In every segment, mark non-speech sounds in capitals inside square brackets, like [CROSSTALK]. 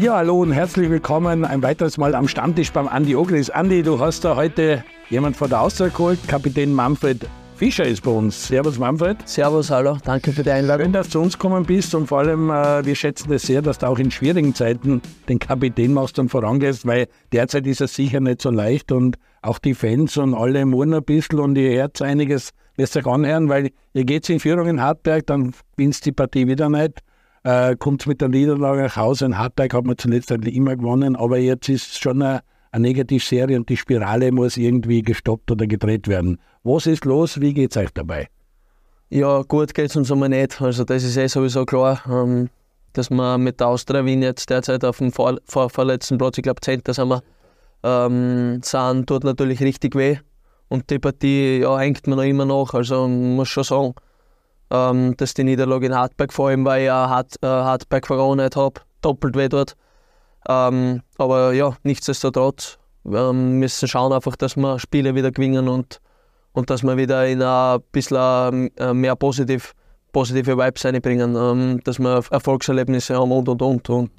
Ja, hallo und herzlich willkommen ein weiteres Mal am Stammtisch beim Andi Ogris. Andi, du hast da heute jemand von der Austria geholt. Kapitän Manfred Fischer ist bei uns. Servus Manfred. Servus, hallo. Danke für die Einladung. Schön, dass du zu uns gekommen bist und vor allem, äh, wir schätzen es das sehr, dass du auch in schwierigen Zeiten den Kapitän machst und vorangehst, weil derzeit ist es sicher nicht so leicht und auch die Fans und alle murren ein bisschen und ihr hört einiges, lässt euch anhören, weil ihr geht in Führung in Hartberg, dann gewinnst die Partie wieder nicht äh, kommt mit der Niederlage nach Hause. In Hartberg hat man zuletzt eigentlich immer gewonnen, aber jetzt ist es schon eine, eine Negativserie und die Spirale muss irgendwie gestoppt oder gedreht werden. Was ist los? Wie geht es euch dabei? Ja, gut geht es uns aber nicht. Also, das ist eh sowieso klar, ähm, dass wir mit der Austria Wien jetzt derzeit auf dem vor, vor, vorletzten Platz, ich glaube, 10. sind wir, ähm, sind, tut natürlich richtig weh. Und die Partie ja, hängt mir noch immer nach. Also, muss schon sagen, ähm, dass die Niederlage in Hartberg vor allem, weil ich auch Hart, äh, Hartberg verronet habe, doppelt weh dort. Ähm, aber ja, nichtsdestotrotz wir müssen schauen einfach, dass wir Spiele wieder gewinnen und, und dass wir wieder in ein bisschen äh, mehr positiv, positive Vibes reinbringen, ähm, dass wir Erfolgserlebnisse haben und und und und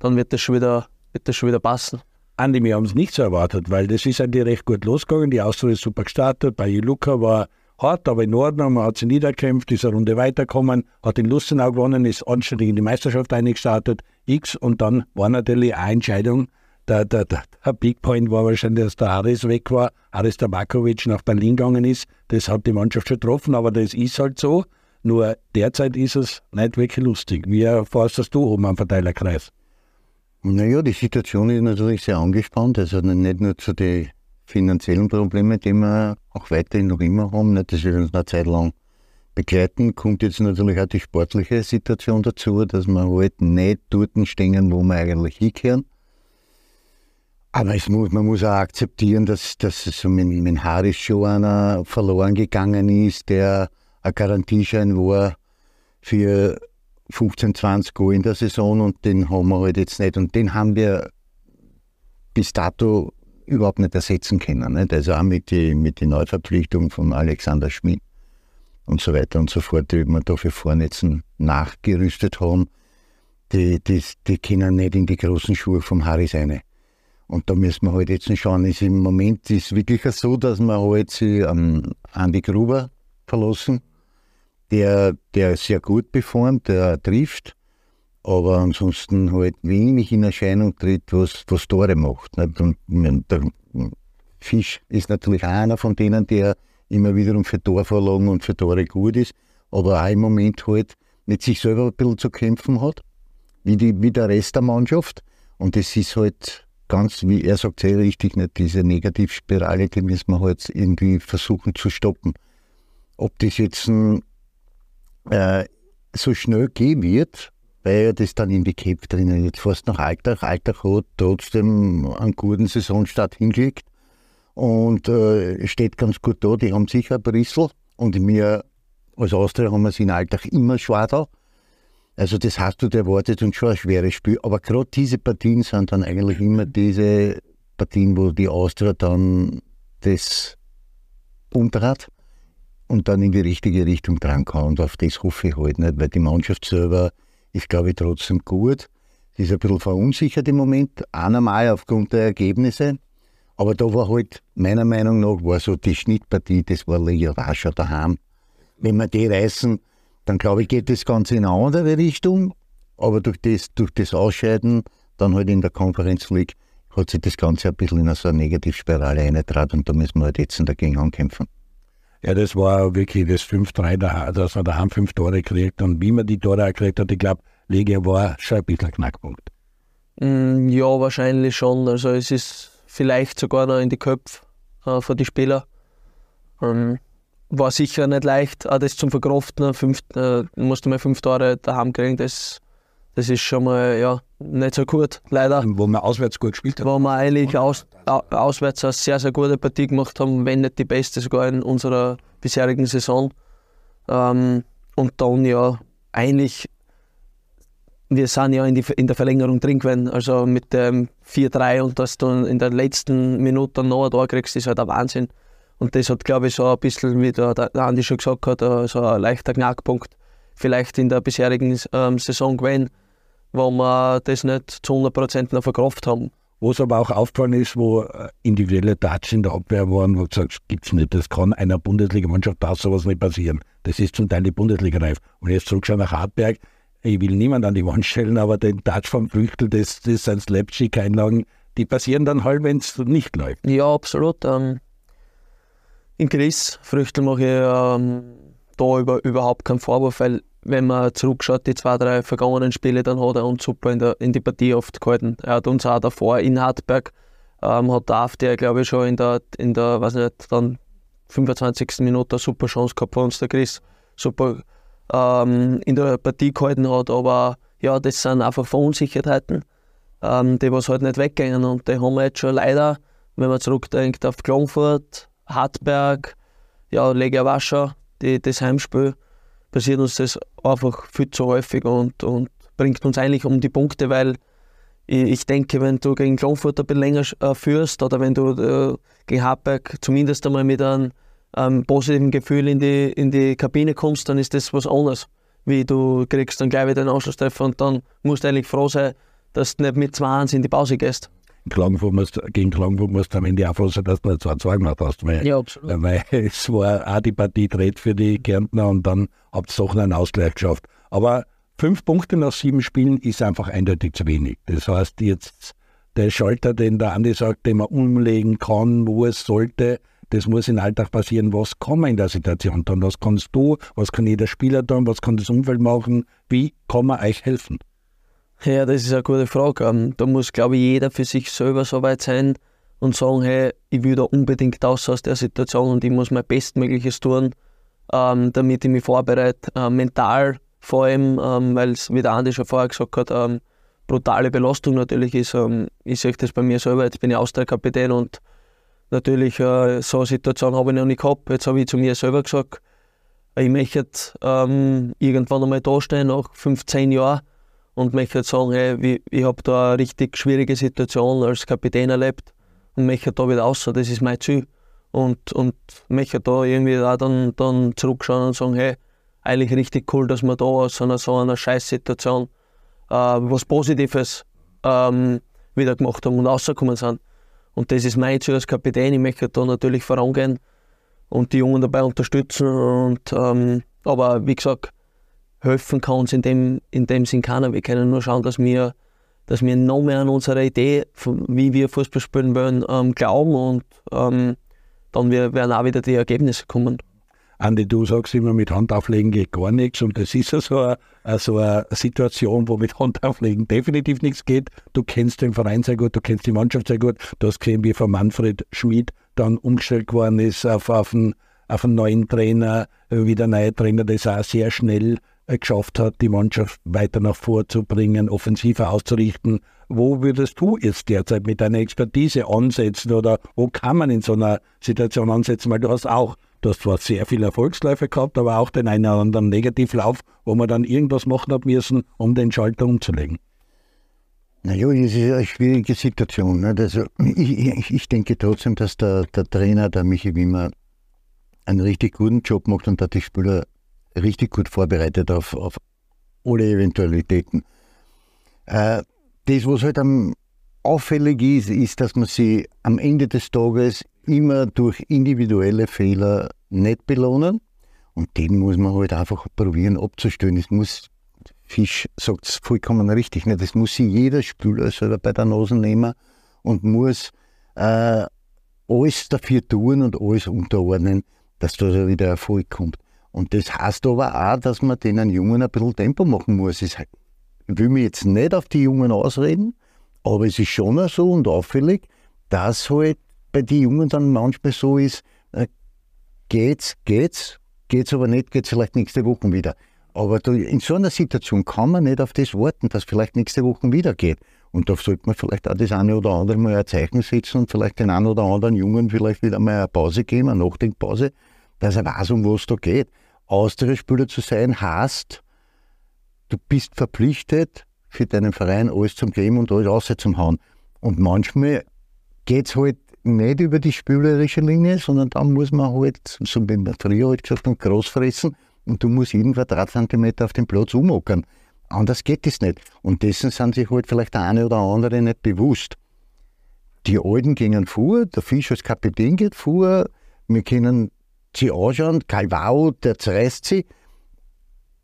dann wird das schon wieder, wird das schon wieder passen. Andi, wir haben es nicht so erwartet, weil das ist eigentlich recht gut losgegangen. Die Austria ist super gestartet. Bei Luca war hart, aber in Ordnung. Man hat sie niederkämpft, ist eine Runde weitergekommen, hat in Lustenau gewonnen, ist anständig in die Meisterschaft eingestartet, X und dann war natürlich eine Entscheidung. Der, der, der, der Big Point war wahrscheinlich, dass der Haris weg war, Haris Tabakovic nach Berlin gegangen ist. Das hat die Mannschaft schon getroffen, aber das ist halt so. Nur derzeit ist es nicht wirklich lustig. Wie fährst du oben am Verteilerkreis? Naja, die Situation ist natürlich sehr angespannt. Also nicht nur zu den finanziellen Probleme, die wir auch weiterhin noch immer haben, nicht, das wird uns eine Zeit lang begleiten, kommt jetzt natürlich auch die sportliche Situation dazu, dass wir halt nicht dort stehen, wo wir eigentlich hinkehren. Aber es muss, man muss auch akzeptieren, dass, dass so mit, mit Haris schon einer verloren gegangen ist, der ein Garantieschein war für 15, 20 Go in der Saison und den haben wir halt jetzt nicht. Und den haben wir bis dato überhaupt nicht ersetzen können. Nicht? Also auch mit den mit die Neuverpflichtung von Alexander Schmidt und so weiter und so fort, die wir da für Vornetzen nachgerüstet haben, die, die, die können nicht in die großen Schuhe vom Harry sein. Und da müssen wir halt jetzt schauen. Ist Im Moment ist wirklich so, dass wir halt sie an Andi Gruber verlassen, der, der sehr gut performt, der trifft, aber ansonsten halt wenig in Erscheinung tritt, was, was Tore macht. Nicht? Und der Fisch ist natürlich auch einer von denen, der immer wiederum für Torvorlagen und für Tore gut ist, aber auch im Moment halt mit sich selber ein bisschen zu kämpfen hat, wie, die, wie der Rest der Mannschaft. Und das ist halt ganz, wie er sagt, sehr richtig, nicht diese Negativspirale, die müssen wir halt irgendwie versuchen zu stoppen. Ob das jetzt äh, so schnell gehen wird, weil das dann in die Cape drinnen jetzt fast nach Alltag. Alltag hat trotzdem einen guten Saisonstart hingelegt und äh, steht ganz gut da. Die haben sicher ein Brüssel und wir als Austria haben es in Alltag immer schwer da. Also das hast du erwartet und schon ein schweres Spiel. Aber gerade diese Partien sind dann eigentlich immer diese Partien, wo die Austria dann das umdreht und dann in die richtige Richtung dran kann. Und auf das hoffe ich halt nicht, weil die Mannschaft selber ist, glaube ich, trotzdem gut. Sie ist ein bisschen verunsichert im Moment, normal aufgrund der Ergebnisse. Aber da war halt, meiner Meinung nach, war so die Schnittpartie, das war Leo Rascher daheim. Wenn wir die reißen, dann glaube ich, geht das Ganze in eine andere Richtung. Aber durch das, durch das Ausscheiden, dann halt in der Conference League, hat sich das Ganze ein bisschen in so eine Negativspirale eingetragen und da müssen wir halt jetzt dagegen ankämpfen. Ja, das war wirklich das 5-3, dass man daheim fünf Tore kriegt. Und wie man die Tore gekriegt hat, ich glaube, Legia war schon ein bisschen ein Knackpunkt. Mm, ja, wahrscheinlich schon. Also es ist vielleicht sogar noch in die Köpfe äh, für die Spieler. Ähm, war sicher nicht leicht, auch das zum Verkraften. Fünf, äh, musste mal fünf Tore daheim kriegen, das, das ist schon mal ja, nicht so gut, leider. Wo man auswärts gut gespielt hat. Wo wir eigentlich aus, auswärts eine sehr, sehr gute Partie gemacht haben, wenn nicht die beste sogar in unserer bisherigen Saison. Ähm, und dann ja, eigentlich, wir sind ja in, die, in der Verlängerung drin gewesen, also mit dem 4-3 und dass du in der letzten Minute noch ein Tor kriegst, ist halt ein Wahnsinn. Und das hat, glaube ich, so ein bisschen, wie der, der Andi schon gesagt hat, so ein leichter Knackpunkt vielleicht in der bisherigen ähm, Saison gewesen wo wir das nicht zu 100% noch verkauft haben. Was aber auch aufgefallen ist, wo äh, individuelle Touch in der Abwehr waren, wo du sagst, gibt's nicht. Das kann einer Bundesligamannschaft, darf sowas nicht passieren. Das ist zum Teil die Bundesliga-reif. Und jetzt zurückschauen nach Hartberg, ich will niemand an die Wand stellen, aber den Touch vom Früchtel, das, das sind Slapstick-Einlagen, die passieren dann halt, wenn es nicht läuft. Ja, absolut. Ähm, in Chris Früchtel mache ich ähm, da über, überhaupt keinen Vorwurf, weil wenn man zurückschaut, die zwei, drei vergangenen Spiele, dann hat er uns super in, der, in die Partie oft gehalten. Er hat uns auch davor in Hartberg, ähm, hat Darf, der glaube ich schon in der, in der, weiß nicht, dann 25. Minute eine super Chance gehabt für uns, der Chris, super ähm, in der Partie gehalten hat, aber ja, das sind einfach Verunsicherheiten, ähm, die was halt nicht weggehen und die haben wir jetzt schon leider, wenn man zurückdenkt auf Klagenfurt, Hartberg, ja, Legia Warschau, die, das Heimspiel, passiert uns das einfach viel zu häufig und, und bringt uns eigentlich um die Punkte, weil ich, denke, wenn du gegen Klagenfurt ein bisschen länger äh, führst oder wenn du äh, gegen Hartberg zumindest einmal mit einem ähm, positiven Gefühl in die, in die Kabine kommst, dann ist das was anderes. Wie du kriegst dann gleich wieder einen Anschlusstreffer und dann musst du eigentlich froh sein, dass du nicht mit 2-1 in die Pause gehst. Klagenfurt musst, gegen Klagenfurt musst du am Ende auch froh sein, dass du nicht 2-2 gemacht hast. Weil, ja, absolut. Weil [LAUGHS] es war auch die Partie dreht für die Kärntner und dann habt ihr doch einen Ausgleich geschafft. Aber fünf Punkte nach sieben Spielen ist einfach eindeutig zu wenig. Das heißt, jetzt der Schalter, den der Andi sagt, den man umlegen kann, wo es sollte, das muss im Alltag passieren. Was kann man in der Situation tun? Was kannst du, was kann jeder Spieler tun, was kann das Umfeld machen? Wie kann man euch helfen? Ja, das ist eine gute Frage. Ähm, da muss, glaube ich, jeder für sich selber so weit sein und sagen, hey, ich will da unbedingt raus aus der Situation und ich muss mein Bestmögliches tun, ähm, damit ich mich vorbereite. Äh, mental vor allem, ähm, weil es, wie der Andi schon vorher gesagt hat, ähm, brutale Belastung natürlich ist. Ähm, ich sehe das bei mir selber, jetzt bin ich Austria-Kapitän und natürlich äh, so eine Situation habe ich noch nicht gehabt. Jetzt habe ich zu mir selber gesagt, ich möchte ähm, irgendwann einmal dastehen nach 15 Jahren und möchte sagen, hey, ich habe da eine richtig schwierige Situation als Kapitän erlebt und möchte da wieder raus. Das ist mein Ziel. Und, und möchte da irgendwie auch dann, dann zurückschauen und sagen, hey, eigentlich richtig cool, dass wir da aus einer so einer Scheißsituation äh, was Positives ähm, wieder gemacht haben und rausgekommen sind. Und das ist mein Ziel als Kapitän. Ich möchte da natürlich vorangehen und die Jungen dabei unterstützen. Und, ähm, aber wie gesagt, helfen kann uns in dem, in dem Sinn keiner. Wir können nur schauen, dass wir, dass wir noch mehr an unsere Idee, wie wir Fußball spielen wollen, ähm, glauben und ähm, dann werden auch wieder die Ergebnisse kommen. Andi, du sagst immer, mit Handauflegen geht gar nichts und das ist ja so eine, so eine Situation, wo mit Handauflegen definitiv nichts geht. Du kennst den Verein sehr gut, du kennst die Mannschaft sehr gut. Du hast gesehen, wie von Manfred Schmid dann umgestellt worden ist auf, auf, einen, auf einen neuen Trainer, wie der neue Trainer das auch sehr schnell äh, geschafft hat, die Mannschaft weiter nach vorzubringen, offensiver auszurichten. Wo würdest du jetzt derzeit mit deiner Expertise ansetzen oder wo kann man in so einer Situation ansetzen? Weil du hast auch, du hast zwar sehr viele Erfolgsläufe gehabt, aber auch den einen oder anderen Negativlauf, wo man dann irgendwas machen hat müssen, um den Schalter umzulegen. Naja, es ist eine schwierige Situation. Also ich, ich, denke trotzdem, dass der, der Trainer, der Michi Wimmer, einen richtig guten Job macht und dass die Spieler richtig gut vorbereitet auf, auf alle Eventualitäten. Äh, das, was halt am auffällig ist, ist, dass man sie am Ende des Tages immer durch individuelle Fehler nicht belohnen. Und den muss man halt einfach probieren abzustellen. Es muss, Fisch sagt es vollkommen richtig, nicht? das muss sich jeder Spieler selber bei der Nase nehmen und muss äh, alles dafür tun und alles unterordnen, dass da wieder Erfolg kommt. Und das heißt aber auch, dass man den Jungen ein bisschen Tempo machen muss. Ich will mich jetzt nicht auf die Jungen ausreden, aber es ist schon so und auffällig, dass halt bei den Jungen dann manchmal so ist, äh, geht's, geht's, geht's aber nicht, geht's vielleicht nächste Woche wieder. Aber in so einer Situation kann man nicht auf das warten, dass vielleicht nächste Woche wieder geht. Und da sollte man vielleicht auch das eine oder andere mal ein Zeichen setzen und vielleicht den einen oder anderen Jungen vielleicht wieder mal eine Pause geben, eine Nachdenkpause, dass er weiß, um was da geht. Austria-Spieler zu sein, heißt, du bist verpflichtet, für deinen Verein alles zum geben und alles raus zum hauen. Und manchmal geht es halt nicht über die spielerische Linie, sondern dann muss man halt, so wie man früher halt gesagt hat, groß fressen und du musst jeden Quadratzentimeter auf dem Platz umockern. Anders geht es nicht. Und dessen sind sich halt vielleicht der eine oder andere nicht bewusst. Die Alten gingen vor, der Fisch als Kapitän geht vor, wir können sie anschauen, Calvao, der zerreißt sie.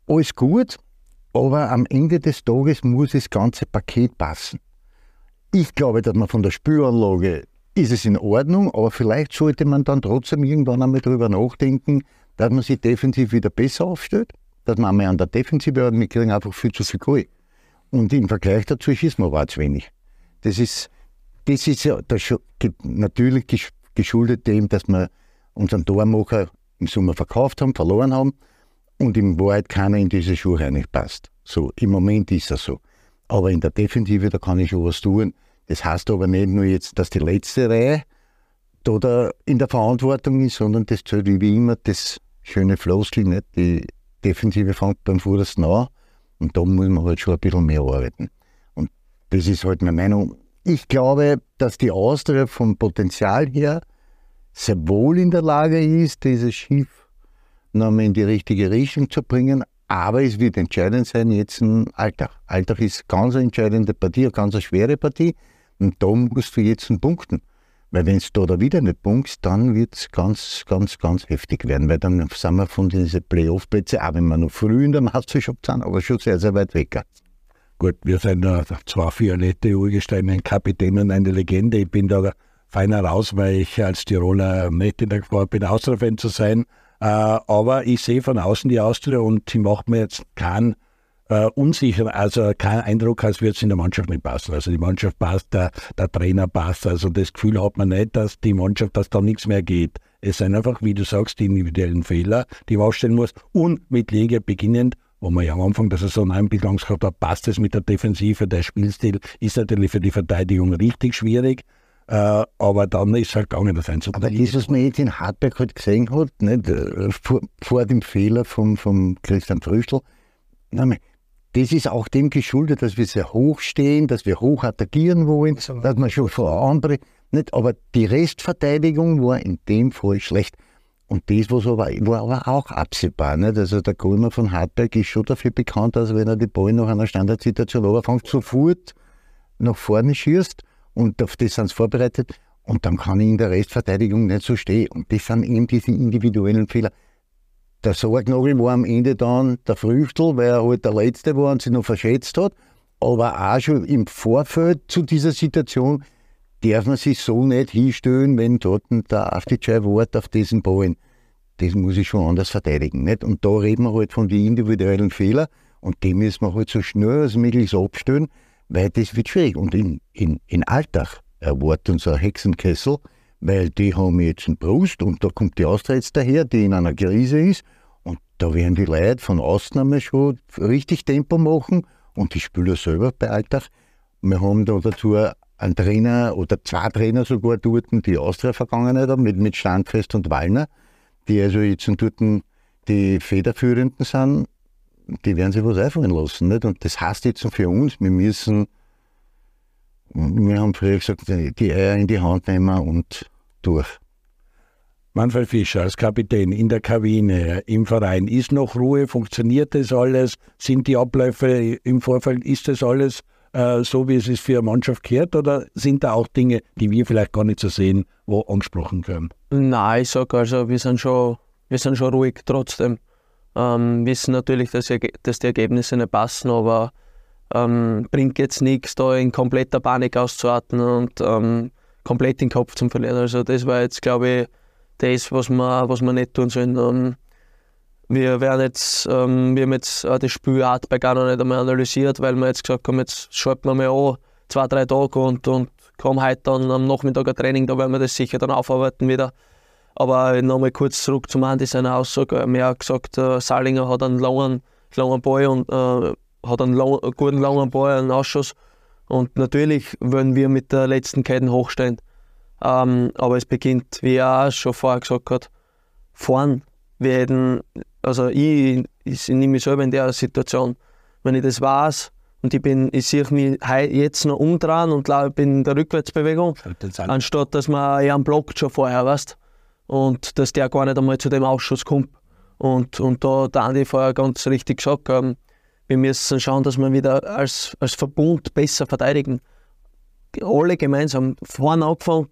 Alles gut, aber am Ende des Tages muss das ganze Paket passen. Ich glaube, dass man von der Spüranlage ist es in Ordnung, aber vielleicht sollte man dann trotzdem irgendwann einmal darüber nachdenken, dass man sich defensiv wieder besser aufstellt, dass man einmal an der Defensive arbeitet, wir kriegen einfach viel zu viel Goal. Und im Vergleich dazu schießen wir aber zu wenig. Das ist, das ist ja das natürlich geschuldet dem, dass wir unseren Tormacher im Sommer verkauft haben, verloren haben und im Wahrheit keiner in diese Schuhe reinpasst. So, im Moment ist das so. Aber in der Defensive, da kann ich schon was tun. Das heißt aber nicht nur jetzt, dass die letzte Reihe da in der Verantwortung ist, sondern das zählt wie immer das schöne Floskel, nicht? Die Defensive fängt beim Vordersten an und da muss man halt schon ein bisschen mehr arbeiten. Und das ist halt meine Meinung. Ich glaube, dass die Austria vom Potenzial her sehr wohl in der Lage ist, dieses Schiff nochmal in die richtige Richtung zu bringen. Aber es wird entscheidend sein jetzt ein Alltag. Alltag ist ganz eine entscheidende Partie, eine ganz schwere Partie. Und da musst du jetzt punkten. Weil wenn du da wieder nicht punktst, dann wird es ganz, ganz, ganz heftig werden. Weil dann sind wir von diesen Playoff-Plätzen, auch wenn wir noch früh in der Meisterschaft sind, aber schon sehr, sehr weit weg. Gut, wir sind da zwei violette Urgesteine, ein Kapitän und eine Legende. Ich bin da feiner raus, weil ich als Tiroler nicht in der Gefahr bin, Austria-Fan zu sein. Äh, aber ich sehe von außen die Austria und sie macht mir jetzt keinen äh, unsicher, also kein Eindruck, als würde es in der Mannschaft nicht passen. Also die Mannschaft passt, der, der Trainer passt. Also das Gefühl hat man nicht, dass die Mannschaft, dass da nichts mehr geht. Es sind einfach, wie du sagst, die individuellen Fehler, die man aufstellen muss. Und mit Liga beginnend, wo man ja am Anfang der Saison gehabt hat, passt es mit der Defensive. Der Spielstil ist natürlich für die Verteidigung richtig schwierig. Äh, aber dann ist es halt gegangen, das einzubauen. Aber das, was man jetzt in Hartberg halt gesehen hat, nicht, äh, vor, vor dem Fehler von vom Christian Früchtl, das ist auch dem geschuldet, dass wir sehr hoch stehen, dass wir hoch attackieren wollen, dass man schon vor andere, nicht, aber die Restverteidigung war in dem Fall schlecht. Und das was aber, war aber auch absehbar. Nicht? Also der Golmer von Hartberg ist schon dafür bekannt, dass wenn er die Ball nach einer Standardsituation überfängt, sofort nach vorne schießt und auf das sind sie vorbereitet und dann kann ich in der Restverteidigung nicht so stehen. Und das sind eben diese individuellen Fehler. Der Sorgnagel war am Ende dann der Früchtel, weil er halt der Letzte war und sich noch verschätzt hat. Aber auch schon im Vorfeld zu dieser Situation darf man sich so nicht hinstellen, wenn dort der Aftichai wart auf diesen Ballen. Das muss ich schon anders verteidigen. Nicht? Und da reden wir halt von den individuellen Fehlern und die müssen wir halt so schnell als möglich abstellen, weil das wird schwierig. Und in, in, in Alltag erwartet uns ein Hexenkessel, weil die haben jetzt einen Brust und da kommt die Austria jetzt daher, die in einer Krise ist. Und da werden die Leute von außen einmal schon richtig Tempo machen und die Spieler selber bei Alltag. Wir haben da dazu einen Trainer oder zwei Trainer sogar dort, die Austria Vergangenheit haben, mit, mit Standfest und Wallner, die also jetzt dort die Federführenden sind die werden sich was einfallen lassen. Nicht? Und das heißt jetzt für uns, wir müssen, wir haben früher gesagt, die Eier in die Hand nehmen und durch. Manfred Fischer als Kapitän in der Kabine, im Verein, ist noch Ruhe? Funktioniert das alles? Sind die Abläufe im Vorfeld, ist das alles äh, so, wie es ist für eine Mannschaft gehört? Oder sind da auch Dinge, die wir vielleicht gar nicht so sehen, wo angesprochen werden? Nein, ich sage also, wir sind schon, wir sind schon ruhig trotzdem. Ähm, wissen natürlich, dass, dass, die Ergebnisse nicht passen, aber ähm, bringt jetzt nichts, da in kompletter Panik auszuarten und ähm, komplett den Kopf zu verlieren. Also das war jetzt, glaube ich, das, was wir, was wir nicht tun sollen. Wir werden jetzt, ähm, wir haben jetzt äh, das Spielart bei noch nicht einmal analysiert, weil wir jetzt gesagt haben, jetzt schalten wir mal an, zwei, drei Tage und, und kommen heute dann am Nachmittag ein Training, da werden wir das sicher dann aufarbeiten wieder. Aber nochmal kurz zurück zum Andi seiner Aussage. Er hat gesagt, äh, Salinger hat einen langen, langen Ball und äh, hat einen, lang, einen, guten langen Ball, einen Ausschuss. Und natürlich wollen wir mit der letzten Kette hochstehen. Ähm, aber es beginnt, wie er auch schon vorher gesagt hat, vorn. Wir hätten, also ich, ich nehme mich selber in der Situation, wenn ich das weiß und ich, bin, ich sehe mich jetzt noch umdrehen und bin in der Rückwärtsbewegung, anstatt dass man eher einen Block schon vorher, weißt und dass der gar nicht einmal zu dem Ausschuss kommt. Und, und da hat Andi vorher ganz richtig gesagt, ähm, wir müssen schauen, dass wir wieder als, als Verbund besser verteidigen. Alle gemeinsam, vorne angefangen,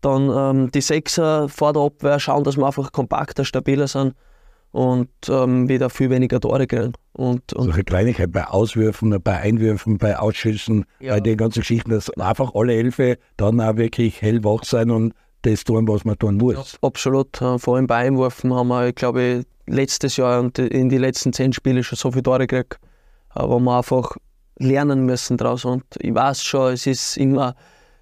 dann ähm, die Sechser vor der Abwehr schauen, dass wir einfach kompakter, stabiler sind und ähm, wieder viel weniger Tore kriegen. Und, und Solche Kleinigkeit bei Auswürfen, bei Einwürfen, bei Ausschüssen, Ja. bei den ganzen Geschichten, dass einfach alle Elfe dann auch wirklich hellwach sein und das tun, was man tun muss. absolut, äh, vor allem bei Einwürfen haben wir, glaube ich, letztes Jahr und in die letzten zehn Spiele schon so viele Tore gekriegt, äh, wo wir einfach lernen müssen draus. Und ich weiß schon, es ist immer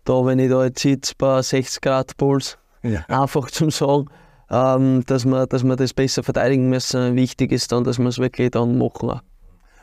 da, wenn ich da jetzt sitze bei 60 Grad Puls, Ja. einfach [LAUGHS] zum Sagen, ähm, dass, wir, dass wir das besser verteidigen müssen. Wichtig ist dann, dass wir es wirklich dann machen. auch.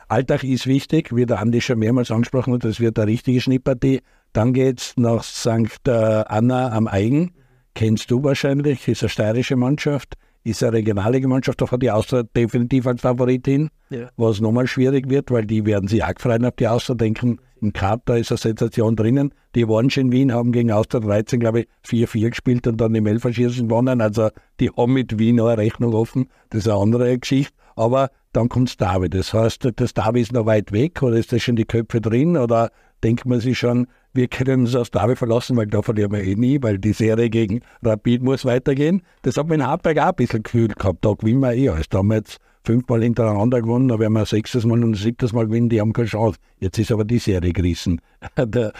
Alltag ist wichtig, wie der Andi schon mehrmals angesprochen hat, das wird eine richtige Schnittpartie. Dann geht es nach St. äh, Anna am Eigen. Kennst du wahrscheinlich, ist eine steirische Mannschaft, ist eine regionale Mannschaft, da hat die Austria definitiv als Favoritin, Ja. was nochmal schwierig wird, weil die werden sich auch gefreut auf die Austria, denken, im Cup, da ist eine Sensation drinnen. Die waren schon in Wien, haben gegen Austria 13, glaube ich, 4-4 gespielt und dann im Elferschießen gewonnen. Also die haben mit Wien noch eine Rechnung offen. Das ist eine andere Geschichte. Aber dann kommt das Derby. Das heißt, das Derby ist noch weit weg oder ist das schon die Köpfe drin oder denkt man sich schon, wir können uns aufs Derby verlassen, weil da verlieren wir eh nie, weil die Serie gegen Rapid muss weitergehen. Das hat man in Hartberg auch ein bisschen gefühlt gehabt. Da gewinnen wir eh alles. Da haben wir jetzt fünfmal hintereinander gewonnen, da werden wir sechstes Mal und ein siebtes Mal gewinnen, die haben keine Chance. Jetzt ist aber die Serie gerissen. [LAUGHS]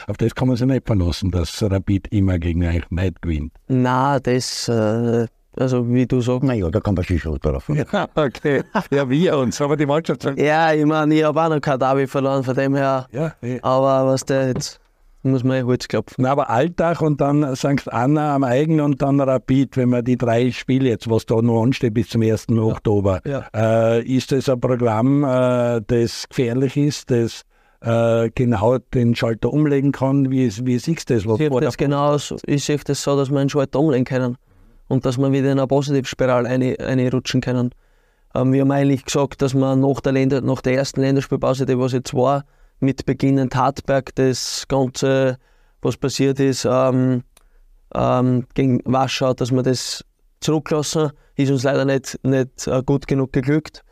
Auf das kann man sich nicht verlassen, dass Rapid immer gegen euch nicht gewinnt. Nein, das, äh, also wie du sagst, Naja, da kann man sich schon drauf. Ja, [LAUGHS] okay. Ja, wir uns, aber die Mannschaft sagt, ja, ich meine, ich habe auch noch kein Derby verloren, von dem her, ja, eh. aber was der jetzt, muss man Holz klopfen. Na, aber Alltag und dann St. Anna am Eigen und dann Rapid, wenn man die drei Spiele jetzt, was da noch ansteht bis zum 1. Oktober, Ja. äh, ist das ein Programm, äh, das gefährlich ist, das äh, genau den Schalter umlegen kann? Wie, wie siehst du das? Was Ich sehe das genau so, ich sehe das so, dass wir einen Schalter umlegen können und dass wir wieder in eine Positivspirale eine, reinrutschen können. Ähm, wir haben eigentlich gesagt, dass wir nach der, Länder, nach der ersten Länderspielpause, die was jetzt war, mit Beginn in Hartberg, das Ganze, was passiert ist, ähm, ähm, gegen Warschau, dass wir das zurücklassen. Ist uns leider nicht, nicht äh, gut genug geglückt.